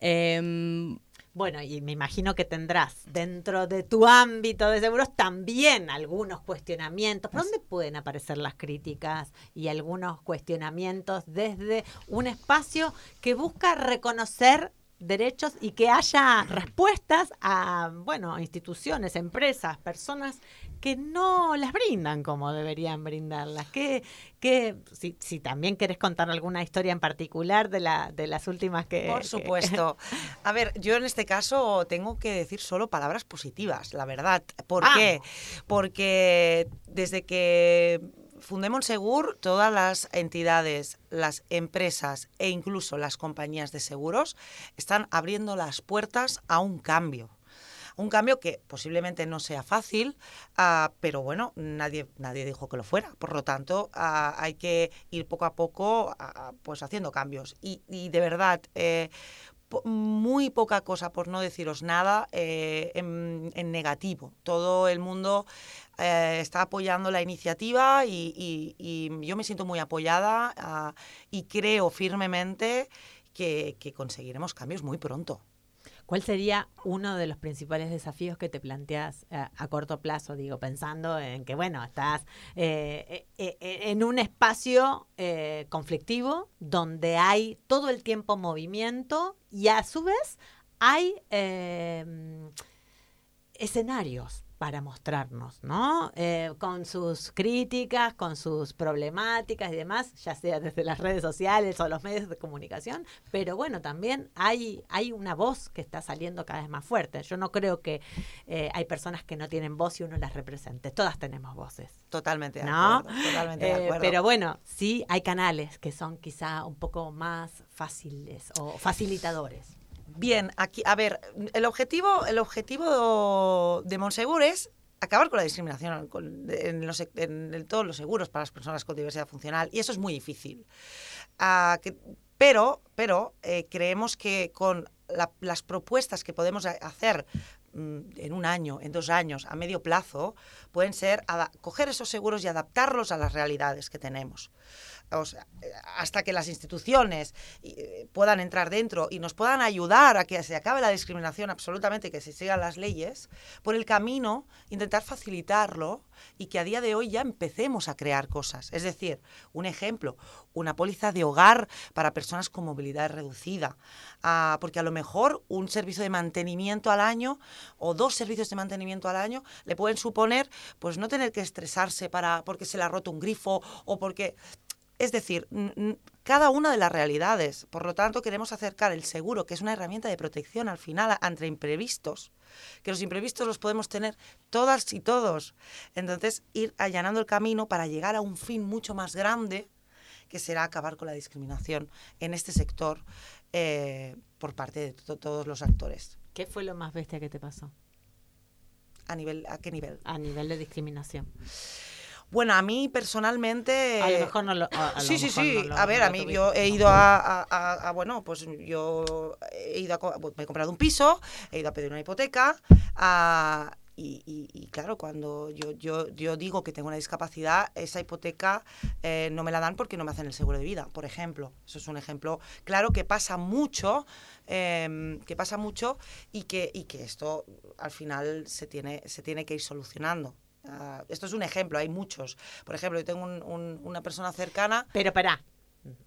Em, Bueno, y me imagino que tendrás dentro de tu ámbito de seguros también algunos cuestionamientos. ¿Por dónde pueden aparecer las críticas y algunos cuestionamientos desde un espacio que busca reconocer derechos y que haya respuestas a, bueno, instituciones, empresas, personas que no las brindan como deberían brindarlas. Que, que si, si también querés contar alguna historia en particular de, la, de las últimas que... Por que- supuesto. A ver, yo en este caso tengo que decir solo palabras positivas, la verdad. ¿Por Vamos. qué? Porque desde que fundé Monsegur, todas las entidades, las empresas e incluso las compañías de seguros están abriendo las puertas a un cambio Un cambio que posiblemente no sea fácil, ah, pero bueno, nadie, nadie dijo que lo fuera. Por lo tanto, ah, hay que ir poco a poco ah, pues haciendo cambios. Y, de verdad, eh, muy poca cosa, por no deciros nada, eh, en negativo. Todo el mundo eh, está apoyando la iniciativa y, yo me siento muy apoyada ah, y creo firmemente que, conseguiremos cambios muy pronto. ¿Cuál sería uno de los principales desafíos que te planteas eh, a corto plazo? Digo, pensando en que, bueno, estás eh, en un espacio conflictivo donde hay todo el tiempo movimiento y a su vez hay escenarios para mostrarnos, ¿no? Eh, con sus críticas, con sus problemáticas y demás, ya sea desde las redes sociales o los medios de comunicación, pero bueno, también hay, hay una voz que está saliendo cada vez más fuerte. Yo no creo que eh, hay personas que no tienen voz y uno las represente, todas tenemos voces. Totalmente de ¿No? acuerdo. Totalmente de Eh, acuerdo. pero bueno, sí hay canales que son quizá un poco más fáciles o facilitadores. Bien, aquí, a ver, el objetivo, el objetivo de Monsegur es acabar con la discriminación en, los- todos los seguros para las personas con diversidad funcional y eso es muy difícil. Ah, pero pero eh, creemos que con la- las propuestas que podemos hacer mm, en un año, en dos años, a medio plazo, pueden ser coger esos seguros y adaptarlos a las realidades que tenemos. O sea, hasta que las instituciones eh, puedan entrar dentro y nos puedan ayudar a que se acabe la discriminación absolutamente, que se sigan las leyes, por el camino intentar facilitarlo y que a día de hoy ya empecemos a crear cosas. Es decir, un ejemplo, una póliza de hogar para personas con movilidad reducida, Ah, porque a lo mejor un servicio de mantenimiento al año o dos servicios de mantenimiento al año le pueden suponer pues no tener que estresarse para porque se le ha roto un grifo o porque es decir, cada una de las realidades. Por lo tanto, queremos acercar el seguro, que es una herramienta de protección al final ante imprevistos, que los imprevistos los podemos tener todas y todos. Entonces, ir allanando el camino para llegar a un fin mucho más grande, que será acabar con la discriminación en este sector eh, por parte de to- todos los actores. ¿Qué fue lo más bestia que te pasó ¿A, nivel, ¿A qué nivel? a nivel de discriminación? Bueno, a mí personalmente... A lo mejor no lo. a- a lo sí, sí, mejor sí. no lo- a ver, no a mí tuviste. yo he ido a, bueno, pues yo he ido a, me he comprado un piso, he ido a pedir una hipoteca a- y, y- y claro, cuando yo, yo, yo digo que tengo una discapacidad, esa hipoteca eh, no me la dan porque no me hacen el seguro de vida, por ejemplo. Eso es un ejemplo claro que pasa mucho, em, que pasa mucho y que, y que esto al final se tiene, se tiene que ir solucionando. Ah, esto es un ejemplo, hay muchos. Por ejemplo, yo tengo un- un- una persona cercana Pero pará.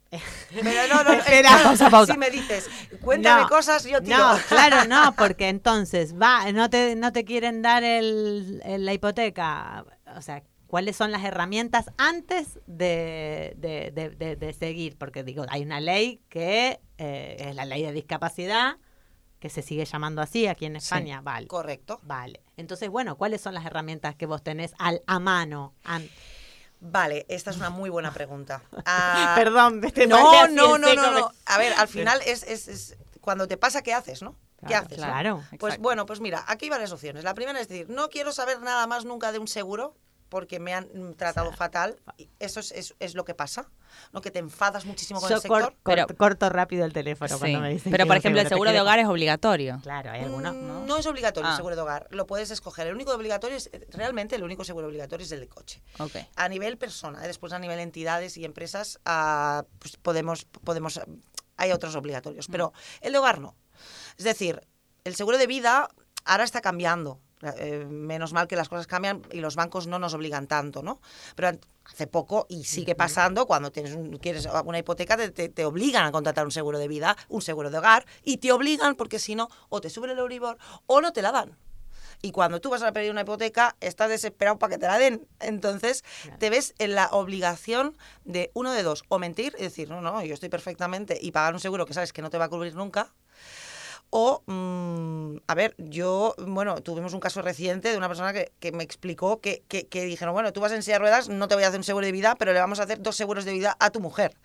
pero no, no, <laughs> Espera, pausa, pausa. Si me dices, cuéntame No, cosas, yo tiro. No, claro, no, porque entonces va, no te, no te quieren dar el, el- la hipoteca. O sea, ¿cuáles son las herramientas antes de, de- de- de- de seguir? Porque digo, hay una ley que eh, es la ley de discapacidad, que se sigue llamando así aquí en España. Vale. Correcto. Vale. Entonces, bueno, ¿cuáles son las herramientas que vos tenés al, a mano? An- Vale, esta es una muy buena pregunta. <laughs> Ah, Perdón, te no, no, no, no, no. A ver, al final <laughs> es, es, es cuando te pasa, ¿qué haces, no? ¿Qué Claro, haces? no? claro, Pues bueno, pues mira, aquí hay varias opciones. La primera es decir, no quiero saber nada más nunca de un seguro porque me han mm, tratado fatal. Y Eso es, es, es lo que pasa, ¿no? Que te enfadas muchísimo con Yo el sector. cor- Pero- corto, rápido el teléfono Sí. cuando me dicen Pero, que por ejemplo, el seguro de hogar es obligatorio. Claro, hay algunos. Mm, No es obligatorio el Ah. seguro de hogar, lo puedes escoger. El único obligatorio es, realmente el único seguro obligatorio es el de coche. Ok. A nivel persona, ¿eh? después a nivel entidades y empresas, ah, pues podemos, podemos, hay otros obligatorios, pero el de hogar no. Es decir, el seguro de vida ahora está cambiando. Eh, menos mal que las cosas cambian y los bancos no nos obligan tanto, ¿no? Pero hace poco, y sigue pasando, cuando tienes un- quieres una hipoteca, te, te- te obligan a contratar un seguro de vida, un seguro de hogar, y te obligan porque si no, o te suben el Euribor o no te la dan. Y cuando tú vas a pedir una hipoteca, estás desesperado para que te la den. Entonces, te ves en la obligación de uno de dos, o mentir y decir, no, no, yo estoy perfectamente, y pagar un seguro que sabes que no te va a cubrir nunca, O, mm, a ver, yo, bueno, tuvimos un caso reciente de una persona que, que me explicó que, que, que dijeron, bueno, tú vas en silla de ruedas, no te voy a hacer un seguro de vida, pero le vamos a hacer dos seguros de vida a tu mujer.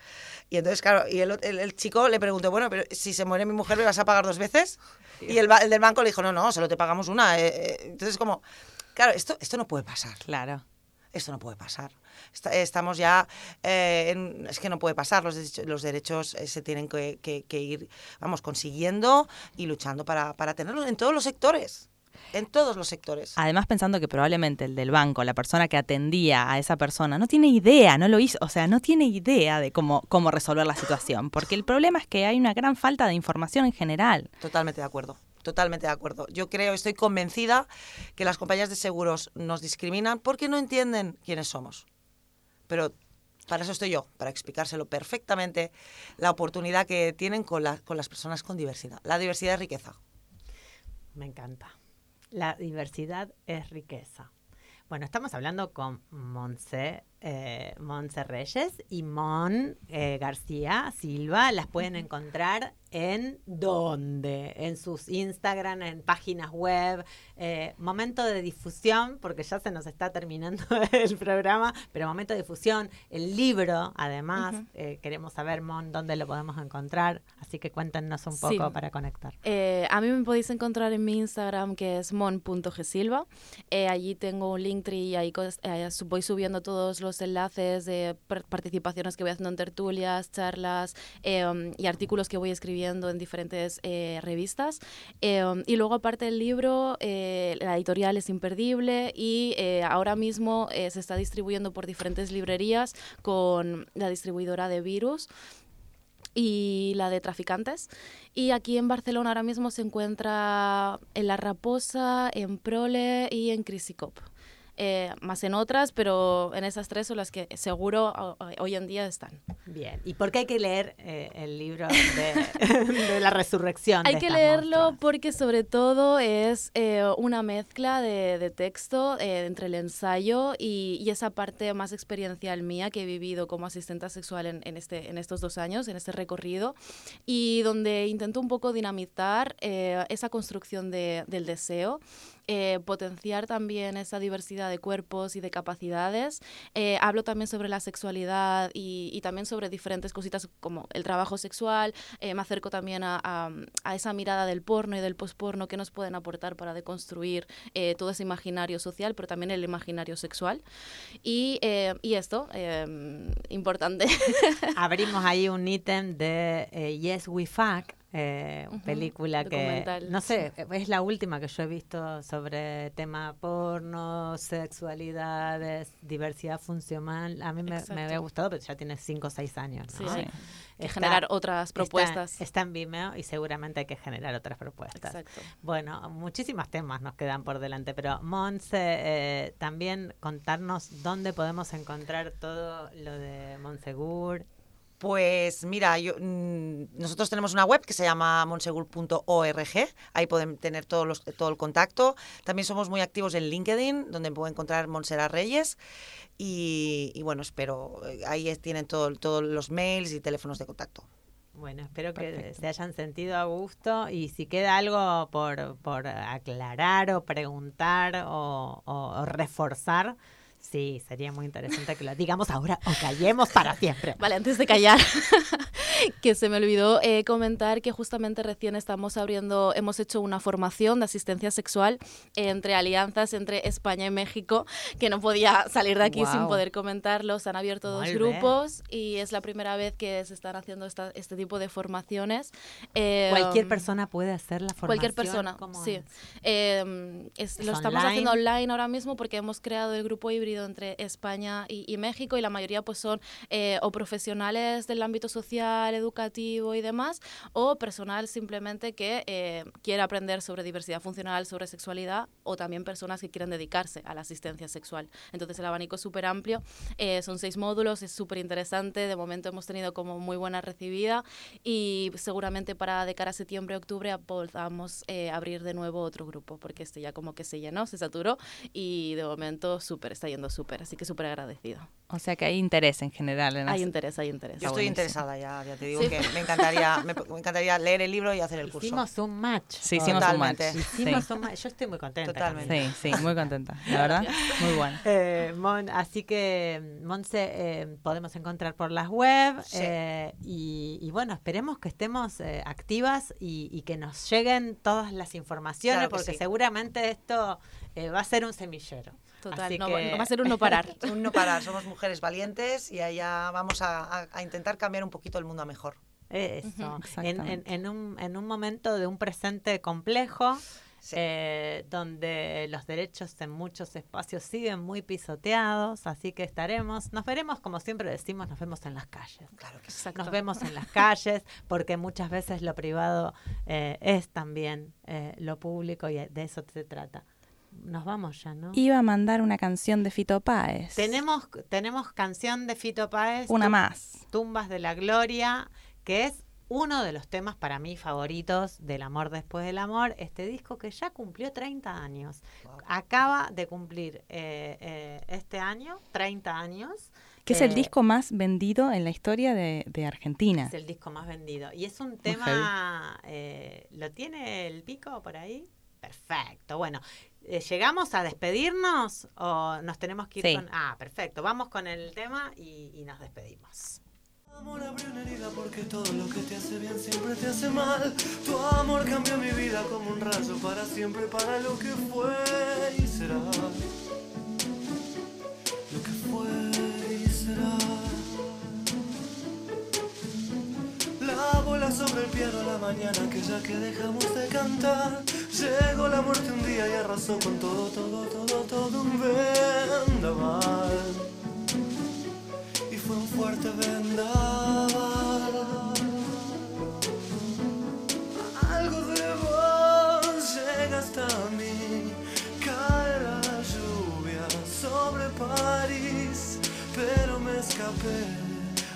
Y entonces, claro, y el, el- el chico le preguntó, bueno, pero si se muere mi mujer, ¿me vas a pagar dos veces? Y el, el del banco le dijo, no, no, solo te pagamos una. eh, eh". Entonces, como, claro, esto, esto no puede pasar. Claro. Esto no puede pasar. Esta- estamos ya. eh, en- es que no puede pasar. Los, derechos- los derechos eh, se tienen que, que- que ir, vamos, consiguiendo y luchando para, para tenerlos en todos los sectores. En todos los sectores. Además pensando que probablemente el del banco, la persona que atendía a esa persona, no tiene idea, no lo hizo, o sea, no tiene idea de cómo, cómo resolver la situación, porque el problema es que hay una gran falta de información en general. Totalmente de acuerdo. Totalmente de acuerdo. Yo creo, estoy convencida que las compañías de seguros nos discriminan porque no entienden quiénes somos. Pero para eso estoy yo, para explicárselo perfectamente la oportunidad que tienen con, la- con las personas con diversidad. La diversidad es riqueza. Me encanta. La diversidad es riqueza. Bueno, estamos hablando con Monse, eh, Monse Reyes y Mon eh, García Silva. Las pueden encontrar en dónde? En sus Instagram, en páginas web. Eh, momento de difusión, porque ya se nos está terminando <laughs> el programa, pero momento de difusión. El libro, además, eh, queremos saber, Mon, dónde lo podemos encontrar. Así que cuéntenos un Sí. poco para conectar. Eh, a mí me podéis encontrar en mi Instagram que es mon.gsilva. Eh, allí tengo un Linktree y ahí eh, voy subiendo todos los enlaces de par- participaciones que voy haciendo en tertulias, charlas um, y artículos que voy escribiendo en diferentes eh, revistas. Um, y luego aparte del libro, eh, la editorial es imperdible y eh, ahora mismo eh, se está distribuyendo por diferentes librerías con la distribuidora de Virus y la de Traficantes. Y aquí en Barcelona ahora mismo se encuentra en La Raposa, en Prole y en Crisicop. Eh, más en otras, pero en esas tres son las que seguro hoy en día están. Bien, ¿y por qué hay que leer eh, el libro de, <laughs> de la resurrección? Hay de que leerlo monstruas? porque sobre todo es eh, una mezcla de, de texto eh, entre el ensayo y, y esa parte más experiencial mía que he vivido como asistente sexual en, en este, en estos dos años, en este recorrido, y donde intento un poco dinamitar eh, esa construcción de- del deseo. Eh, potenciar también esa diversidad de cuerpos y de capacidades. Eh, hablo también sobre la sexualidad y, y también sobre diferentes cositas como el trabajo sexual. Eh, me acerco también a, a- a esa mirada del porno y del posporno que nos pueden aportar para deconstruir todo ese imaginario social, pero también el imaginario sexual. Y, y esto, importante. <laughs> <laughs> Abrimos ahí un ítem de Yes We Fuck, eh, Ujú, película que, no sé, es la última que yo he visto sobre tema porno, sexualidades, diversidad funcional. A mí me, había gustado, pero ya tiene 5 o 6 años. Sí, ¿no? sí. Sí. que generar otras está- propuestas. Está, en Vimeo y seguramente hay que generar otras propuestas. Exacto. Bueno, muchísimos temas nos quedan por delante, pero Monse, eh, también contarnos dónde podemos encontrar todo lo de Monsegur. Pues mira, yo, mm, nosotros tenemos una web que se llama monsegur.org, ahí pueden tener todos los, todo el contacto. También somos muy activos en LinkedIn, donde pueden encontrar Montserrat Reyes. Y, y bueno, espero, eh, ahí tienen todo- todos los mails y teléfonos de contacto. Bueno, espero que Perfecto. se hayan sentido a gusto y si queda algo por, por aclarar o preguntar o, o- o reforzar, sí, sería muy interesante que lo digamos ahora o callemos para siempre. Vale, antes de callar, <laughs> que se me olvidó eh, comentar que justamente recién estamos abriendo, hemos hecho una formación de asistencia sexual entre alianzas entre España y México, que no podía salir de aquí sin Guau. poder comentarlo. Se han abierto dos grupos y es la primera vez que se están haciendo esta- este tipo de formaciones. Eh, Cualquier um, persona puede hacer la formación. Cualquier persona, ¿cómo sí. Eh, es- ¿Es lo estamos online? haciendo online ahora mismo porque hemos creado el grupo híbrido entre España y, y México y la mayoría pues son eh, o profesionales del ámbito social, educativo y demás, o personal simplemente que eh, quiere aprender sobre diversidad funcional, sobre sexualidad, o también personas que quieren dedicarse a la asistencia sexual. Entonces el abanico es súper amplio, eh, son seis módulos, es súper interesante, de momento hemos tenido como muy buena recibida y seguramente para de cara a septiembre, octubre podamos eh, abrir de nuevo otro grupo, porque este ya como que se llenó, se saturó y de momento súper, está yendo súper, así que súper agradecido. O sea que hay interés en general en Hay las- interés, hay interés. Yo estoy buenísimo. interesada ya, ya te digo Sí. que me encantaría, me, me encantaría leer el libro y hacer el curso. Hicimos un match. Sí, hicimos Totalmente. un match. Hicimos Sí. un match. Yo estoy muy contenta. Totalmente. Sí, sí, muy contenta. La verdad, muy bueno. Eh, Mon, así que, Monse, eh, podemos encontrar por las web Sí. eh, y, y bueno, esperemos que estemos eh, activas y, y que nos lleguen todas las informaciones Claro porque sí. seguramente esto eh, va a ser un semillero. Total, Así no, que- va- no va a ser un no parar. <laughs> Un no parar, somos mujeres valientes y allá vamos a, a- a intentar cambiar un poquito el mundo a mejor. Eso, en, en- exactamente. en un, en un momento de un presente complejo, Sí. eh, donde los derechos en muchos espacios siguen muy pisoteados, así que estaremos, nos veremos, como siempre decimos, nos vemos en las calles. Claro que sí. Exacto. Nos vemos en las calles, porque muchas veces lo privado eh, es también eh, lo público y de eso se trata. Nos vamos ya, ¿no? Iba a mandar una canción de Fito Páez. tenemos, tenemos canción de Fito Páez. una más. Tumbas de la Gloria, que es uno de los temas para mí favoritos del amor después del amor. Este disco que ya cumplió 30 años. Acaba de cumplir eh, eh, este año 30 años. Que es el Eh, disco más vendido en la historia de, de Argentina. Es el disco más vendido. Y es un tema. eh, ¿Lo tiene el pico por ahí? Perfecto. Bueno, eh, ¿llegamos a despedirnos o nos tenemos que ir Sí. con.? Ah, perfecto. Vamos con el tema y, y nos despedimos. Amor abrió una herida porque todo lo que te hace bien siempre te hace mal. Tu amor cambió mi vida como un rayo para siempre, para lo que fue y será. Lo que fue y será. La bola sobre el piano la mañana que ya que dejamos de cantar. Llegó la muerte un día y arrasó con todo, todo, todo, todo un vendaval y fue un fuerte vendaval. Algo de vos llega hasta mí, cae la lluvia sobre París, pero me escapé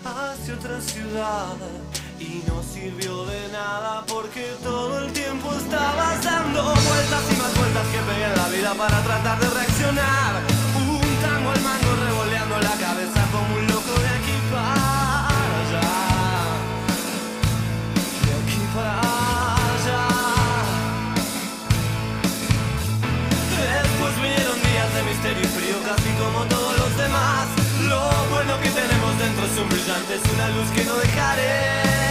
hacia otra ciudad. Y no sirvió de nada porque todo el tiempo estabas dando vueltas y más vueltas que pegué en la vida para tratar de reaccionar. Un tango al mango revoleando la cabeza como un loco de aquí para allá. De aquí para allá. Después vinieron días de misterio y frío casi como todos los demás. Lo bueno que tenemos dentro es un brillante, es una luz que no dejaré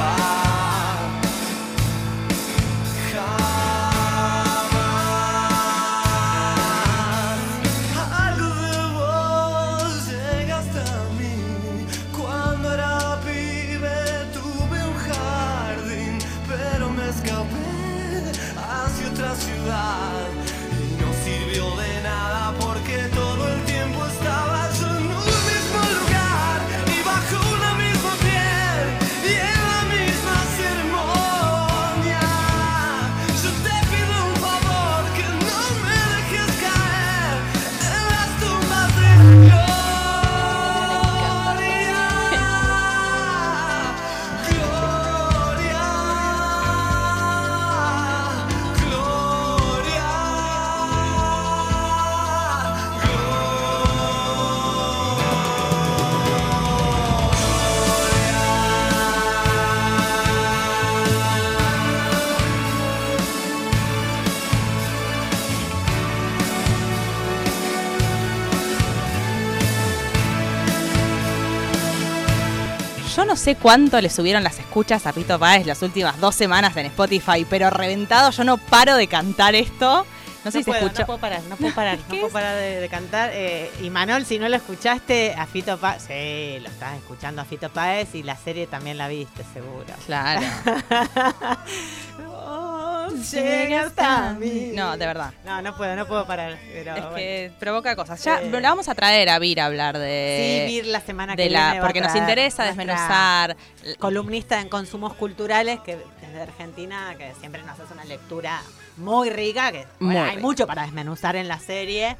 bye. Yo no sé cuánto le subieron las escuchas a Pito Páez las últimas dos semanas en Spotify, pero reventado, yo no paro de cantar esto. No sé si se puedo, escuchó. No puedo parar, no puedo parar, <laughs> no ¿Qué puedo es? parar de, de cantar. Eh, y Manol, si no lo escuchaste, a Fito Páez, sí, lo estás escuchando a Fito Páez y la serie también la viste, seguro. Claro. Oh, <laughs> <laughs> llega hasta mí. No, de verdad. No, no puedo, no puedo parar. Pero Es bueno. que provoca cosas. Ya Sí. la vamos a traer a Vir a hablar de. Sí, Vir la semana de que la, viene porque nos interesa desmenuzar. columnista en consumos culturales que desde Argentina que siempre nos hace una lectura muy rica que Muy bueno, hay rica. mucho para desmenuzar en la serie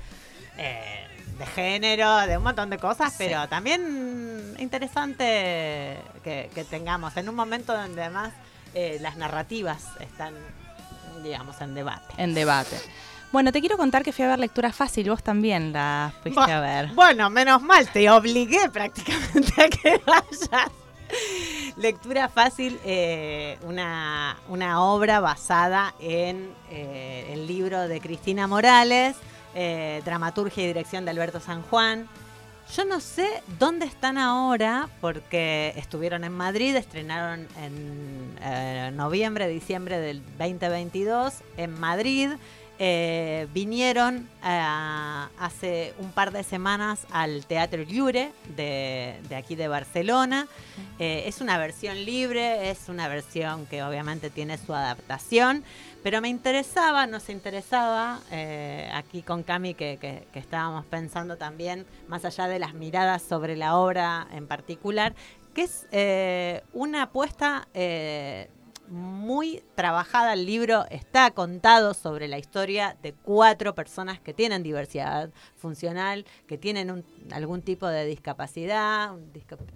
eh, de género de un montón de cosas Sí. pero también interesante que, que tengamos en un momento donde además eh, las narrativas están digamos en debate en debate. Bueno, te quiero contar que fui a ver Lectura Fácil, vos también la fuiste a ver. Bueno, menos mal, te obligué prácticamente a que <laughs> vayas. Lectura fácil, eh, una, una obra basada en eh, el libro de Cristina Morales, eh, dramaturgia y dirección de Alberto San Juan. Yo no sé dónde están ahora, porque estuvieron en Madrid, estrenaron en eh, noviembre, diciembre del 2022 en Madrid. Eh, vinieron eh, hace un par de semanas al Teatro Lliure de, de aquí de Barcelona. Eh, es una versión libre, es una versión que obviamente tiene su adaptación, pero me interesaba, nos interesaba, aquí con Cami que, que- que estábamos pensando también, más allá de las miradas sobre la obra en particular, que es eh, una apuesta eh, muy trabajada. El libro está contado sobre la historia de cuatro personas que tienen diversidad funcional, que tienen un- algún tipo de discapacidad,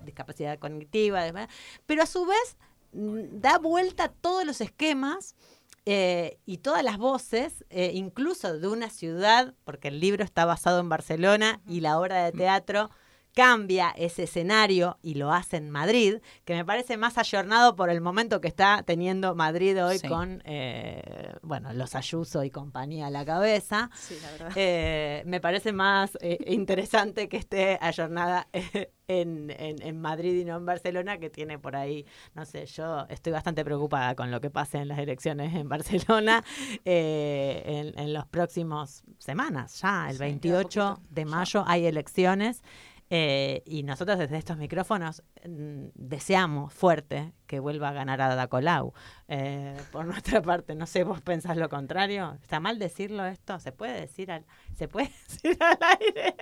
discapacidad cognitiva, pero a su vez mm, da vuelta a todos los esquemas eh, y todas las voces, eh, incluso de una ciudad, porque el libro está basado en Barcelona y la obra de teatro cambia ese escenario y lo hace en Madrid, que me parece más ayornado por el momento que está teniendo Madrid hoy Sí. con, eh, bueno, los Ayuso y compañía a la cabeza. Sí, la verdad. Eh, me parece más eh, interesante que esté ayornada eh, en, en- en Madrid y no en Barcelona, que tiene por ahí, no sé, yo estoy bastante preocupada con lo que pase en las elecciones en Barcelona <laughs> eh, en, en los próximos semanas, ya, el Sí, queda 28 poquito, de ya. mayo hay elecciones. Eh, y nosotros desde estos micrófonos mm, deseamos fuerte que vuelva a ganar Ada Colau. Eh, por <laughs> nuestra parte, no sé, vos pensás lo contrario. ¿Está mal decirlo esto? ¿Se puede decir al, ¿se puede <laughs> al aire?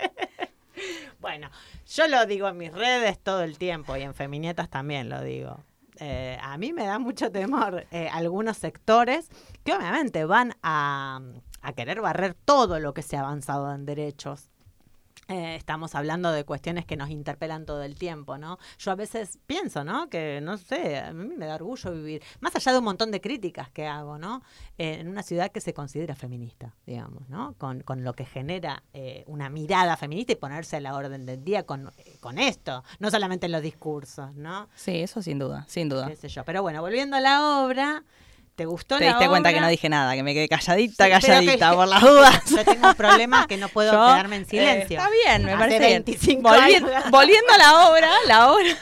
<laughs> bueno, yo lo digo en mis redes todo el tiempo y en Feminietas también lo digo. Eh, a mí me da mucho temor algunos sectores que obviamente van a querer barrer todo lo que se ha avanzado en derechos. Eh, estamos hablando de cuestiones que nos interpelan todo el tiempo, ¿no? Yo a veces pienso, ¿no? Que, no sé, a mí me da orgullo vivir, más allá de un montón de críticas que hago, ¿no? Eh, en una ciudad que se considera feminista, digamos, ¿no? Con, con lo que genera eh, una mirada feminista y ponerse a la orden del día con, eh, con esto, no solamente en los discursos, ¿no? Sí, eso sin duda, sin duda. Qué sé yo. Pero bueno, volviendo a la obra, ¿te gustó Te la diste cuenta que no dije nada, que me quedé calladita, Sí, pero que- calladita, por las dudas. <laughs> Yo tengo un problema que no puedo <laughs> Yo, quedarme en eh, silencio. está bien, me Hace parece bien. 25 Volvi- años. <laughs> Volviendo a la obra, la obra.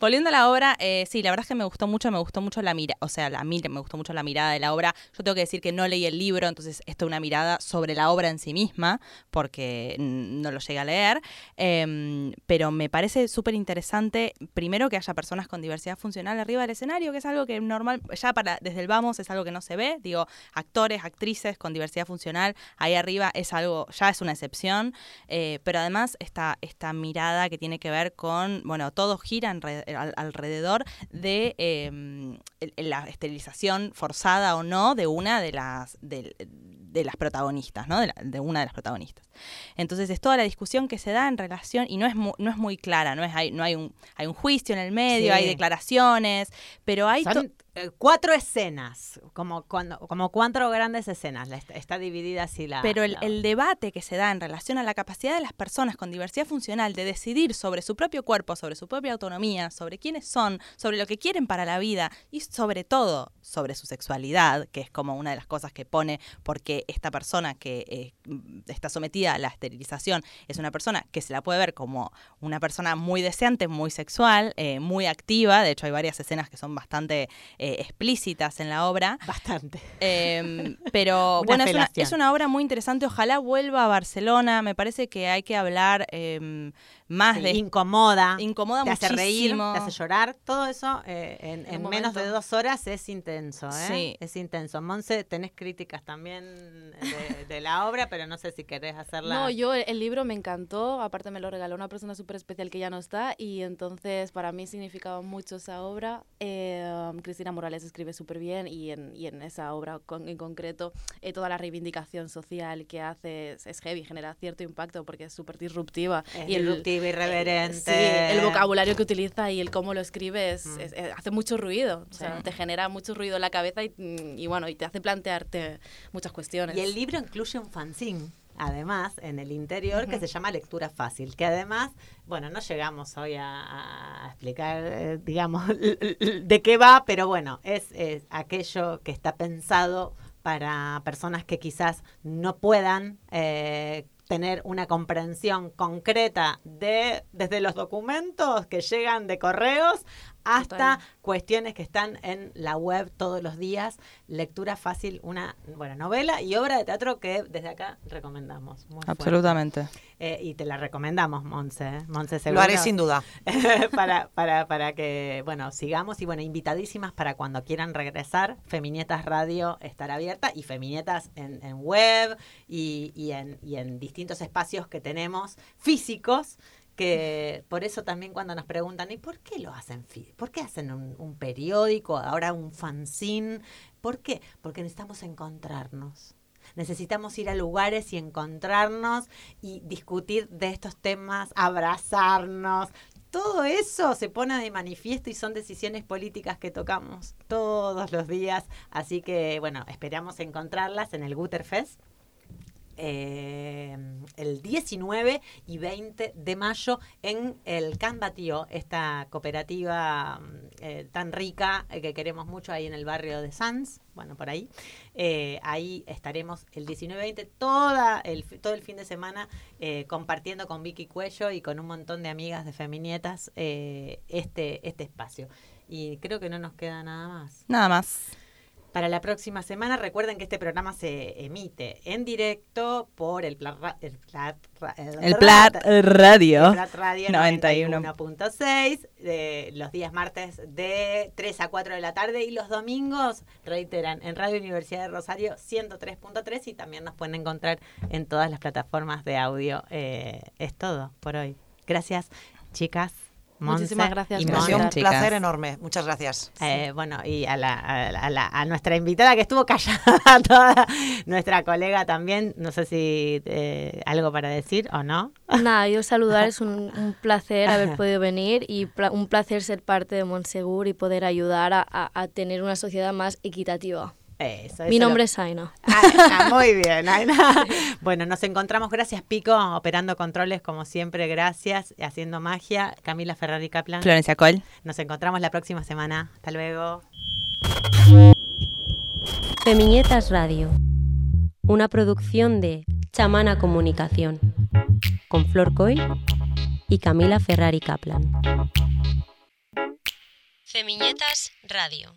volviendo a la obra, eh, sí, la verdad es que me gustó mucho, me gustó mucho la mira, o sea, la mira, me gustó mucho la mirada de la obra. Yo tengo que decir que no leí el libro, entonces esto es una mirada sobre la obra en sí misma, porque no lo llegué a leer. Em, pero me parece súper interesante, primero, que haya personas con diversidad funcional arriba del escenario, que es algo que normal, ya para desde el vamos es algo que no se ve. Digo, actores, actrices con diversidad funcional ahí arriba es algo, ya es una excepción. eh, pero además esta, esta mirada que tiene que ver con, bueno, todo gira enre- al- alrededor de em, la esterilización forzada o no de una de las, de, de las protagonistas, ¿no? De, la- de una de las protagonistas. Entonces es toda la discusión que se da en relación y no es mu- no es muy clara, no es hay, no hay un hay un juicio en el medio, Sí. hay declaraciones, pero hay Son eh, cuatro escenas, como cuando, como cuatro grandes escenas. La- está, dividida así la. Pero el, la- el debate que se da en relación a la capacidad de las personas con diversidad funcional de decidir sobre su propio cuerpo, sobre su propia autonomía, sobre quiénes son, sobre lo que quieren para la vida y sobre todo sobre su sexualidad, que es como una de las cosas que pone porque esta persona que eh, está sometida a la esterilización es una persona que se la puede ver como una persona muy deseante, muy sexual, eh, muy activa. De hecho, hay varias escenas que son bastante eh, explícitas en la obra. Bastante. Em, <laughs> pero Una bueno, es una, felación. es una obra muy interesante. Ojalá vuelva a Barcelona. Me parece que hay que hablar em, más Sí, de. incomoda. incomoda te hace reír, muchísimo. te hace llorar, todo eso eh, en, En menos de dos horas es intenso, ¿eh? Sí. Es intenso. Monse, tenés críticas también de, de la obra, pero no sé si querés hacerla. No, yo el libro me encantó, aparte me lo regaló una persona súper especial que ya no está y entonces para mí significaba mucho esa obra. Eh, Cristina Morales escribe súper bien y en, y en esa obra con- en concreto eh, toda la reivindicación social que hace es, es heavy, genera cierto impacto porque es súper disruptiva. Es y el- disruptiva, irreverente. Sí, el vocabulario que utiliza y el cómo lo escribe es- Mm. es- eh, hace mucho ruido, o sea, Sí. te genera mucho ruido en la cabeza y, y bueno, y te hace plantearte muchas cuestiones. Y el libro incluye un fanzine, además, en el interior, que se llama Lectura Fácil, que además, bueno, no llegamos hoy a, a explicar, eh, digamos, <laughs> de qué va, pero bueno, es, es aquello que está pensado para personas que quizás no puedan eh, tener una comprensión concreta de desde los documentos que llegan de correos hasta Total. cuestiones que están en la web todos los días. Lectura fácil, una buena novela y obra de teatro que desde acá recomendamos. Muy. Absolutamente. Eh, y te la recomendamos, Monse. ¿eh? Monse, Lo haré sin duda. <laughs> para, para, para que, bueno, sigamos y bueno, invitadísimas para cuando quieran regresar. Feminietas Radio estará abierta y Feminietas en, en web y, y en, y en distintos espacios que tenemos físicos. Que por eso también cuando nos preguntan, ¿y por qué lo hacen? ¿Por qué hacen un, un periódico, ahora un fanzine? ¿Por qué? Porque necesitamos encontrarnos. Necesitamos ir a lugares y encontrarnos y discutir de estos temas, abrazarnos. Todo eso se pone de manifiesto y son decisiones políticas que tocamos todos los días. Así que, bueno, esperamos encontrarlas en el Guterfest. Eh, el 19 y 20 de mayo en el Canbatío, esta cooperativa mm, eh, tan rica eh, que queremos mucho ahí en el barrio de Sanz, bueno, por ahí. Eh, ahí estaremos el 19-20, toda el, todo el fin de semana eh, compartiendo con Vicky Cuello y con un montón de amigas de Feminietas eh, este, este espacio. Y creo que no nos queda nada más. Nada más. Para la próxima semana, recuerden que este programa se emite en directo por el Plat, el Plat, El Plat Radio. el Plat Radio 91. 91.6, eh, los días martes de 3 a 4 de la tarde y los domingos, reiteran, en Radio Universidad de Rosario 103.3 y también nos pueden encontrar en todas las plataformas de audio. Eh, es todo por hoy. Gracias, chicas. Monse Muchísimas gracias y por Ha Mon. sido un chicas. placer enorme. Muchas gracias. Eh, bueno, y a, la, a, la- a nuestra invitada que estuvo callada, <laughs> toda nuestra colega también, no sé si eh, algo para decir o no. Nada, yo saludar, es un, un placer haber <laughs> podido venir y un placer ser parte de Monsegur y poder ayudar a, a- a tener una sociedad más equitativa. Eso, Mi nombre lo- es Aina. Ah, ah, muy bien, Aina. <laughs> Bueno, nos encontramos, gracias Pico, operando controles como siempre, gracias, haciendo magia. Camila Ferrari Kaplan. Florencia Col. Nos encontramos la próxima semana. Hasta luego. Femiñetas Radio. Una producción de Chamana Comunicación. Con Flor Coy y Camila Ferrari Kaplan. Femiñetas Radio.